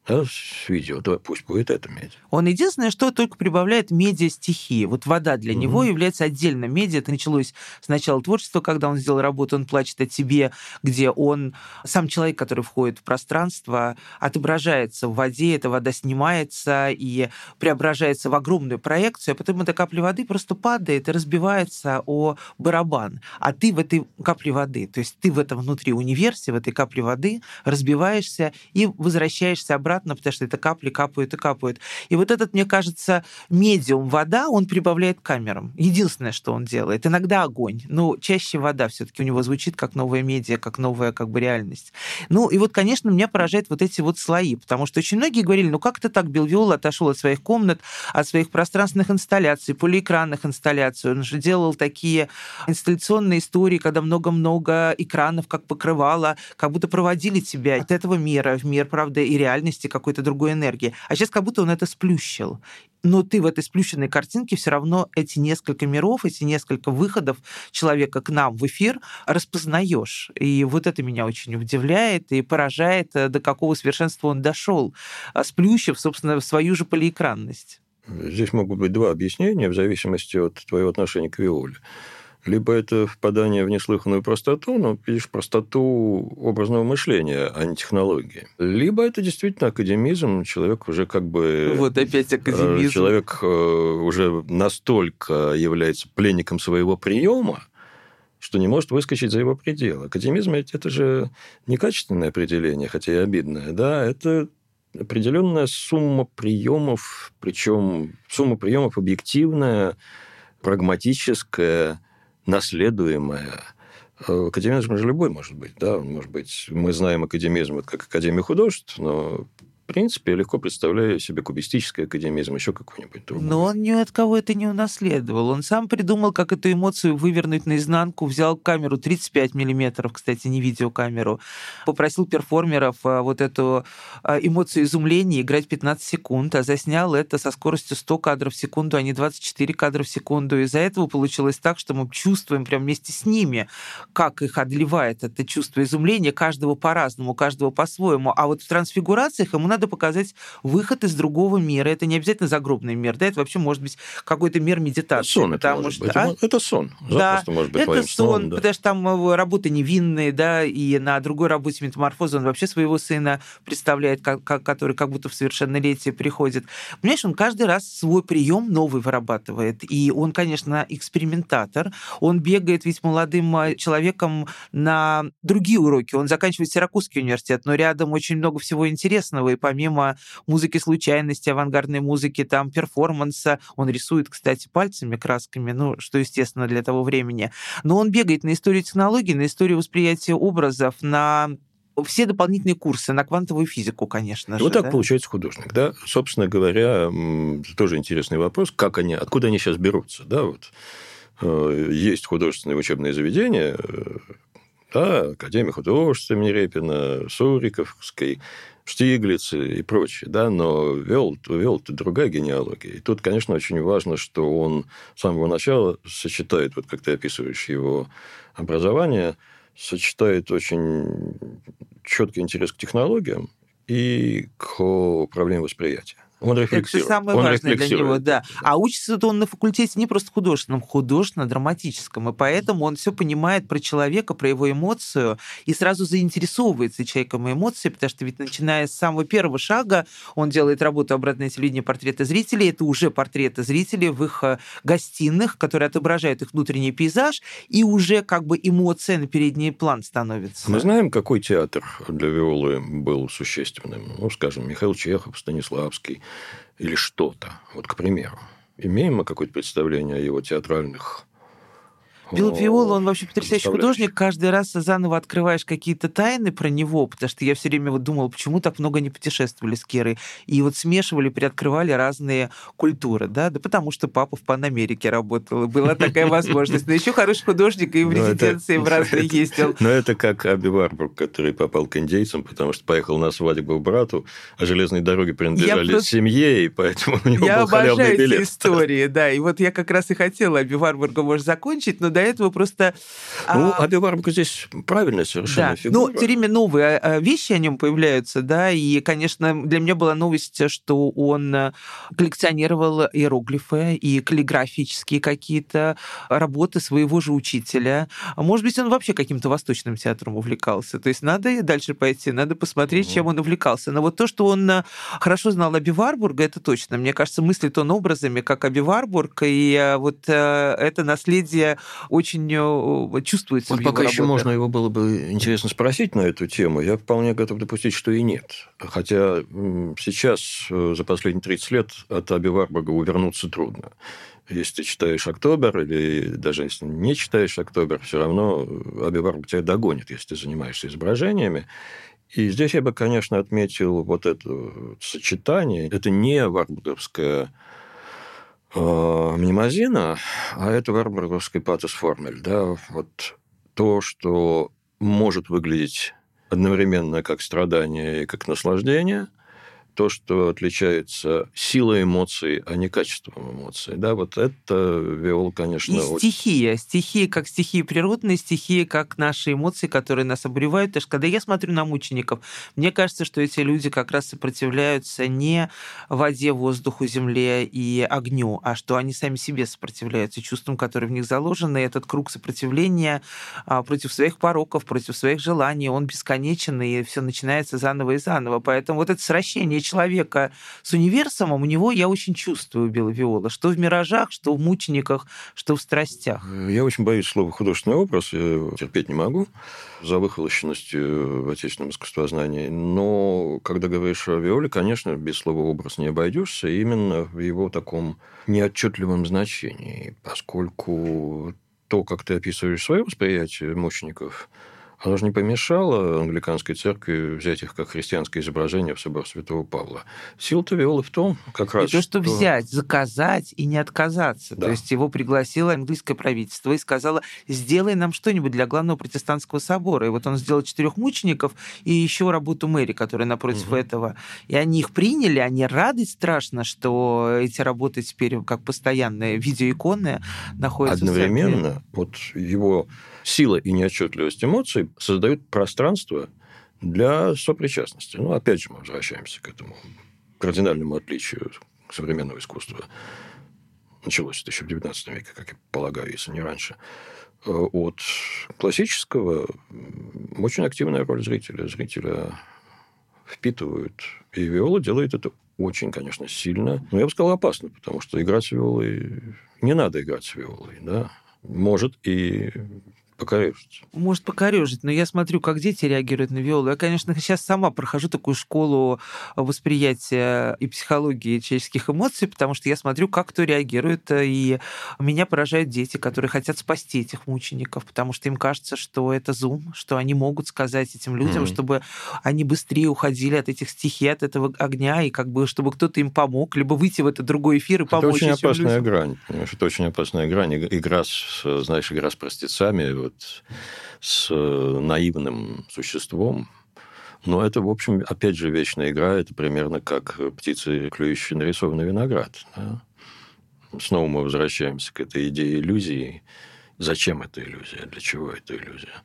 да, с видео, то пусть будет это медиа. Он единственное, что только прибавляет медиа-стихии. Вот вода для угу. него является отдельно медиа. Это началось с начала творчества, когда он сделал работу «Он плачет о тебе», где он, сам человек, который входит в пространство, отображается в воде, эта вода снимается и преображается в огромную проекцию, а потом эта капля воды просто падает и разбивается о барабан. А ты в этой капле воды, то есть ты в этом внутри универсе, в этой капле воды разбиваешься и возвращаешься обратно обратно, потому что это капли капают и капают. И вот этот, мне кажется, медиум вода, он прибавляет камерам. Единственное, что он делает. Иногда огонь, но чаще вода все-таки у него звучит как новая медиа, как новая как бы реальность. Ну и вот, конечно, меня поражает вот эти вот слои, потому что очень многие говорили, ну как ты так, Белвиол отошел от своих комнат, от своих пространственных инсталляций, полиэкранных инсталляций. Он же делал такие инсталляционные истории, когда много-много экранов как покрывало, как будто проводили тебя от этого мира в мир, правда, и реальности реальности, какой-то другой энергии. А сейчас как будто он это сплющил. Но ты в этой сплющенной картинке все равно эти несколько миров, эти несколько выходов человека к нам в эфир распознаешь. И вот это меня очень удивляет и поражает, э, до какого совершенства он дошел, э, сплющив, собственно, свою же полиэкранность. Здесь могут быть два объяснения в зависимости от твоего отношения к Виоле либо это впадание в неслыханную простоту, но видишь, простоту образного мышления, а не технологии. Либо это действительно академизм, человек уже как бы... Вот опять академизм. Э, человек э, уже настолько является пленником своего приема, что не может выскочить за его пределы. Академизм ведь это же не качественное определение, хотя и обидное, да, это определенная сумма приемов, причем сумма приемов объективная, прагматическая, наследуемая, Академизм же любой может быть, да, может быть, мы знаем академизм как Академию художеств, но принципе, я легко представляю себе кубистический академизм, еще какой-нибудь другой. Но он ни от кого это не унаследовал. Он сам придумал, как эту эмоцию вывернуть наизнанку, взял камеру 35 миллиметров, кстати, не видеокамеру, попросил перформеров а, вот эту а, эмоцию изумления играть 15 секунд, а заснял это со скоростью 100 кадров в секунду, а не 24 кадра в секунду. Из-за этого получилось так, что мы чувствуем прям вместе с ними, как их одолевает это чувство изумления, каждого по-разному, каждого по-своему. А вот в трансфигурациях ему надо надо показать выход из другого мира. Это не обязательно загробный мир, да, это вообще может быть какой-то мир медитации. Сон это может что, быть. А? Это сон. Да, может быть это сон, сном, да. потому что там э, работы невинные, да, и на другой работе метаморфоза он вообще своего сына представляет, как, который как будто в совершеннолетие приходит. Понимаешь, он каждый раз свой прием новый вырабатывает, и он, конечно, экспериментатор, он бегает ведь молодым э, человеком на другие уроки, он заканчивает Сиракузский университет, но рядом очень много всего интересного, и помимо музыки случайности, авангардной музыки, там, перформанса, он рисует, кстати, пальцами, красками, ну, что естественно для того времени, но он бегает на историю технологий, на историю восприятия образов, на все дополнительные курсы на квантовую физику, конечно же. Вот так да? получается художник, да. Собственно говоря, тоже интересный вопрос, как они, откуда они сейчас берутся, да, вот. Э, есть художественные учебные заведения, э, да, Академия художеств имени Репина, Суриковской, Штиглиц и прочее, да, но вел, вел ты другая генеалогия. И тут, конечно, очень важно, что он с самого начала сочетает, вот как ты описываешь его образование, сочетает очень четкий интерес к технологиям и к управлению восприятия. Он рефлексирует. Это самое он важное для него, да. А учится он на факультете не просто художественном, художественно-драматическом. И поэтому он все понимает про человека, про его эмоцию, и сразу заинтересовывается человеком и эмоцией, потому что ведь начиная с самого первого шага он делает работу «Обратное телевидение. Портреты зрителей». Это уже портреты зрителей в их э, гостиных, которые отображают их внутренний пейзаж, и уже как бы эмоция на передний план становится. Мы знаем, какой театр для Виолы был существенным. Ну, скажем, Михаил Чехов, Станиславский, или что-то, вот, к примеру. Имеем мы какое-то представление о его театральных Билл Виола, он вообще потрясающий художник. Каждый раз заново открываешь какие-то тайны про него, потому что я все время вот думала, почему так много не путешествовали с Керой. И вот смешивали, приоткрывали разные культуры, да, да потому что папа в Панамерике работал, и была такая возможность. Но еще хороший художник и в резиденции в разные ездил. Но это как Аби Варбург, который попал к индейцам, потому что поехал на свадьбу брату, а железные дороги принадлежали семье, и поэтому у него был халявный билет. Я обожаю эти истории, да. И вот я как раз и хотела Аби Варбурга, может, закончить, но до этого просто... Ну, а... Абиварбка здесь правильная совершенно да. фигура. Ну, все время новые а, вещи о нем появляются, да, и, конечно, для меня была новость, что он э, коллекционировал иероглифы и каллиграфические какие-то работы своего же учителя. Может быть, он вообще каким-то восточным театром увлекался. То есть надо дальше пойти, надо посмотреть, mm-hmm. чем он увлекался. Но вот то, что он э, хорошо знал Аби Варбурга, это точно. Мне кажется, мыслит он образами, как Аби Варбург, и э, вот это наследие очень э, чувствуется. Вот пока еще можно его было бы интересно спросить на эту тему, я вполне готов допустить, что и нет. Хотя сейчас, э, за последние 30 лет, от Аби Варбурга увернуться трудно если ты читаешь «Октобер», или даже если не читаешь «Октобер», все равно Аби Варбург тебя догонит, если ты занимаешься изображениями. И здесь я бы, конечно, отметил вот это сочетание. Это не варбурговская э, мнемозина, а это варбурговский патос формель. Да? Вот то, что может выглядеть одновременно как страдание и как наслаждение – то, что отличается силой эмоций, а не качеством эмоций. Да, вот это вел, конечно... И очень... стихия. Стихия как стихии природные, стихия как наши эмоции, которые нас обуревают. Потому что когда я смотрю на мучеников, мне кажется, что эти люди как раз сопротивляются не воде, воздуху, земле и огню, а что они сами себе сопротивляются чувствам, которые в них заложены. И этот круг сопротивления а, против своих пороков, против своих желаний, он бесконечен, и все начинается заново и заново. Поэтому вот это сращение человека с универсумом, у него я очень чувствую Белла Виола, что в «Миражах», что в «Мучениках», что в «Страстях». Я очень боюсь слова «художественный образ», я терпеть не могу за выхолощенностью в отечественном искусствознании. Но когда говоришь о Виоле, конечно, без слова «образ» не обойдешься, именно в его таком неотчетливом значении, поскольку то, как ты описываешь свое восприятие мучеников, оно же не помешало англиканской церкви взять их как христианское изображение в собор Святого Павла. Сила-то вела в том, как раз... И то, что, что взять, заказать и не отказаться. Да. То есть его пригласило английское правительство и сказало, сделай нам что-нибудь для главного протестантского собора. И вот он сделал четырех мучеников и еще работу мэри, которая напротив угу. этого. И они их приняли, они рады страшно, что эти работы теперь как постоянные видеоиконы находятся Одновременно вот его сила и неотчетливость эмоций создают пространство для сопричастности. Ну, опять же, мы возвращаемся к этому кардинальному отличию современного искусства. Началось еще в XIX веке, как я полагаю, если не раньше. От классического очень активная роль зрителя. Зрителя впитывают. И Виола делает это очень, конечно, сильно. Но я бы сказал, опасно, потому что играть с Виолой... Не надо играть с Виолой, да. Может и покорежить. Может покорежить, но я смотрю, как дети реагируют на виолу. Я, конечно, сейчас сама прохожу такую школу восприятия и психологии человеческих эмоций, потому что я смотрю, как кто реагирует, и меня поражают дети, которые хотят спасти этих мучеников, потому что им кажется, что это зум, что они могут сказать этим людям, mm-hmm. чтобы они быстрее уходили от этих стихий, от этого огня, и как бы чтобы кто-то им помог, либо выйти в этот другой эфир и помочь. Это очень опасная людям. грань, понимаешь? Это очень опасная грань. Игра с, знаешь, игра с простецами, вот с э, наивным существом. Но это, в общем, опять же, вечная игра. Это примерно как птицы, клюющие нарисованный виноград. Да? Снова мы возвращаемся к этой идее иллюзии. Зачем эта иллюзия? Для чего эта иллюзия?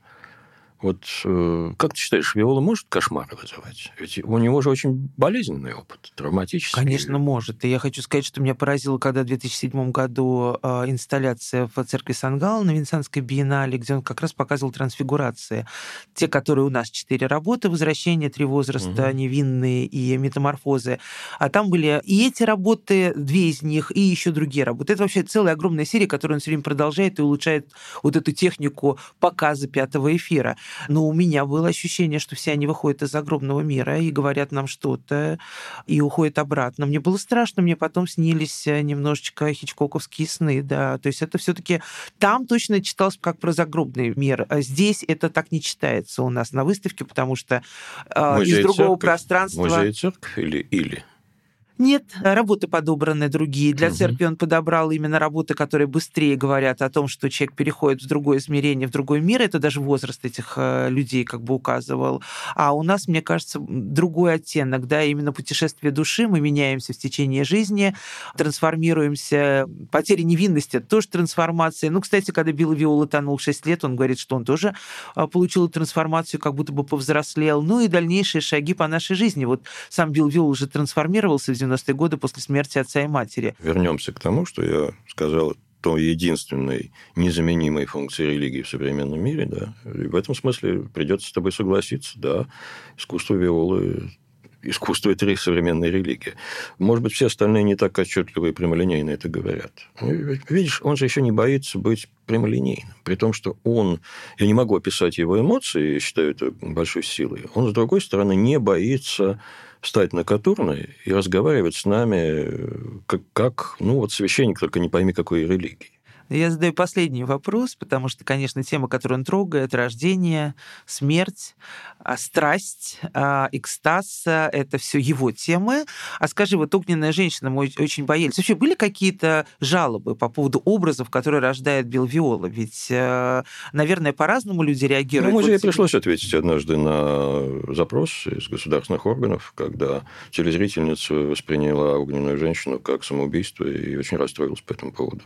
Вот э, как ты считаешь, Виола может кошмары вызывать? Ведь у него же очень болезненный опыт, травматический. Конечно, может. И я хочу сказать, что меня поразило, когда в 2007 году э, инсталляция в церкви Сангал на Венецианской биеннале, где он как раз показывал трансфигурации. Те, которые у нас четыре работы, «Возвращение», «Три возраста», угу. «Невинные» и «Метаморфозы». А там были и эти работы, две из них, и еще другие работы. Это вообще целая огромная серия, которую он все время продолжает и улучшает вот эту технику показа пятого эфира. Но у меня было ощущение, что все они выходят из огромного мира и говорят нам что-то, и уходят обратно. Мне было страшно, мне потом снились э, немножечко хичкоковские сны, да. То есть это все таки там точно читалось как про загробный мир. А здесь это так не читается у нас на выставке, потому что э, из другого церковь, пространства... Музей церковь или или? Нет, работы подобраны другие. Для угу. церкви он подобрал именно работы, которые быстрее говорят о том, что человек переходит в другое измерение, в другой мир. Это даже возраст этих э, людей как бы указывал. А у нас, мне кажется, другой оттенок, да, именно путешествие души. Мы меняемся в течение жизни, трансформируемся. Потеря невинности — это тоже трансформация. Ну, кстати, когда Билл Виола тонул 6 лет, он говорит, что он тоже э, получил трансформацию, как будто бы повзрослел. Ну и дальнейшие шаги по нашей жизни. Вот сам Билл Виол уже трансформировался в 90-е годы после смерти отца и матери. Вернемся к тому, что я сказал, то единственной незаменимой функции религии в современном мире, да. И в этом смысле придется с тобой согласиться, да. Искусство Виолы искусство – это современная религия. Может быть, все остальные не так отчетливо и прямолинейно это говорят. Ну, видишь, он же еще не боится быть прямолинейным. При том, что он... Я не могу описать его эмоции, я считаю это большой силой. Он, с другой стороны, не боится встать на Катурны и разговаривать с нами э, как, как ну, вот священник, только не пойми, какой религии. Я задаю последний вопрос, потому что, конечно, тема, которую он трогает, рождение, смерть, а, страсть, а, экстаз, это все его темы. А скажи, вот огненная женщина, мы очень боялись. Вообще были какие-то жалобы по поводу образов, которые рождает Билл Виола? Ведь, наверное, по-разному люди реагируют. Ну, музею вот... пришлось ответить однажды на запрос из государственных органов, когда телезрительница восприняла огненную женщину как самоубийство и очень расстроилась по этому поводу.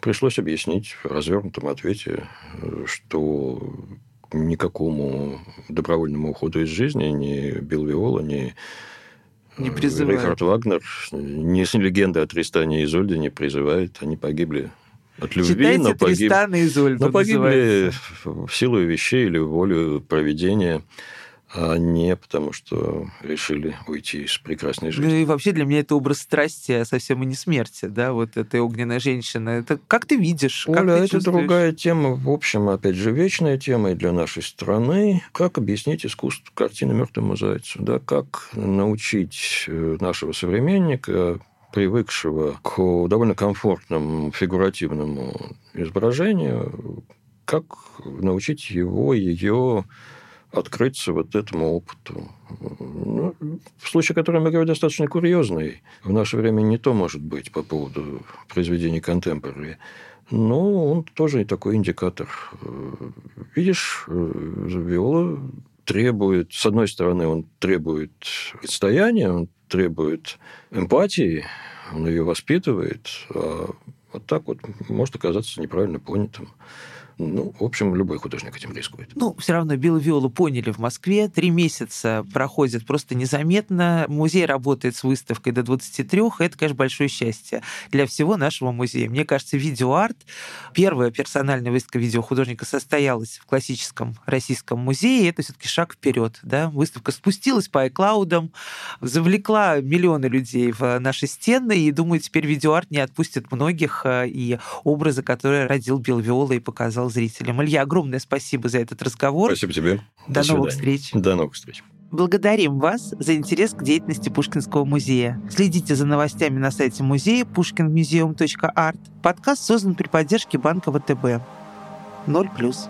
Пришлось пришлось объяснить в развернутом ответе, что никакому добровольному уходу из жизни ни Билл Виола, ни не призывает. Рихард Вагнер, ни легенда о Тристане и Изольде не призывает. Они погибли от любви, Читайте но, погиб... Изольду, но погибли в силу вещей или волю проведения а не потому, что решили уйти из прекрасной жизни. Ну и вообще для меня это образ страсти, а совсем и не смерти, да, вот этой огненная женщина. Это как ты видишь? Оля, как ты это чувствуешь? другая тема, в общем, опять же, вечная тема и для нашей страны. Как объяснить искусство картины мертвому зайцу? Да? Как научить э, нашего современника привыкшего к довольно комфортному фигуративному изображению, как научить его, ее открыться вот этому опыту. Ну, в случае, который мы говорим, достаточно курьезный. В наше время не то может быть по поводу произведений контемпорари. Но он тоже такой индикатор. Видишь, Виола требует, с одной стороны, он требует отстояния, он требует эмпатии, он ее воспитывает, а вот так вот может оказаться неправильно понятым. Ну, в общем, любой художник этим рискует. Ну, все равно Билл Виолу поняли в Москве. Три месяца проходит просто незаметно. Музей работает с выставкой до 23. Это, конечно, большое счастье для всего нашего музея. Мне кажется, видеоарт, первая персональная выставка видеохудожника состоялась в классическом российском музее. Это все-таки шаг вперед. Да? Выставка спустилась по iCloud, завлекла миллионы людей в наши стены, и, думаю, теперь видеоарт не отпустит многих, э, и образы, которые родил Билл Виола и показал сказал зрителям. Илья, огромное спасибо за этот разговор. Спасибо тебе. До, До новых встреч. До новых встреч. Благодарим вас за интерес к деятельности Пушкинского музея. Следите за новостями на сайте музея pushkinmuseum.art. Подкаст создан при поддержке банка ВТБ. Ноль плюс.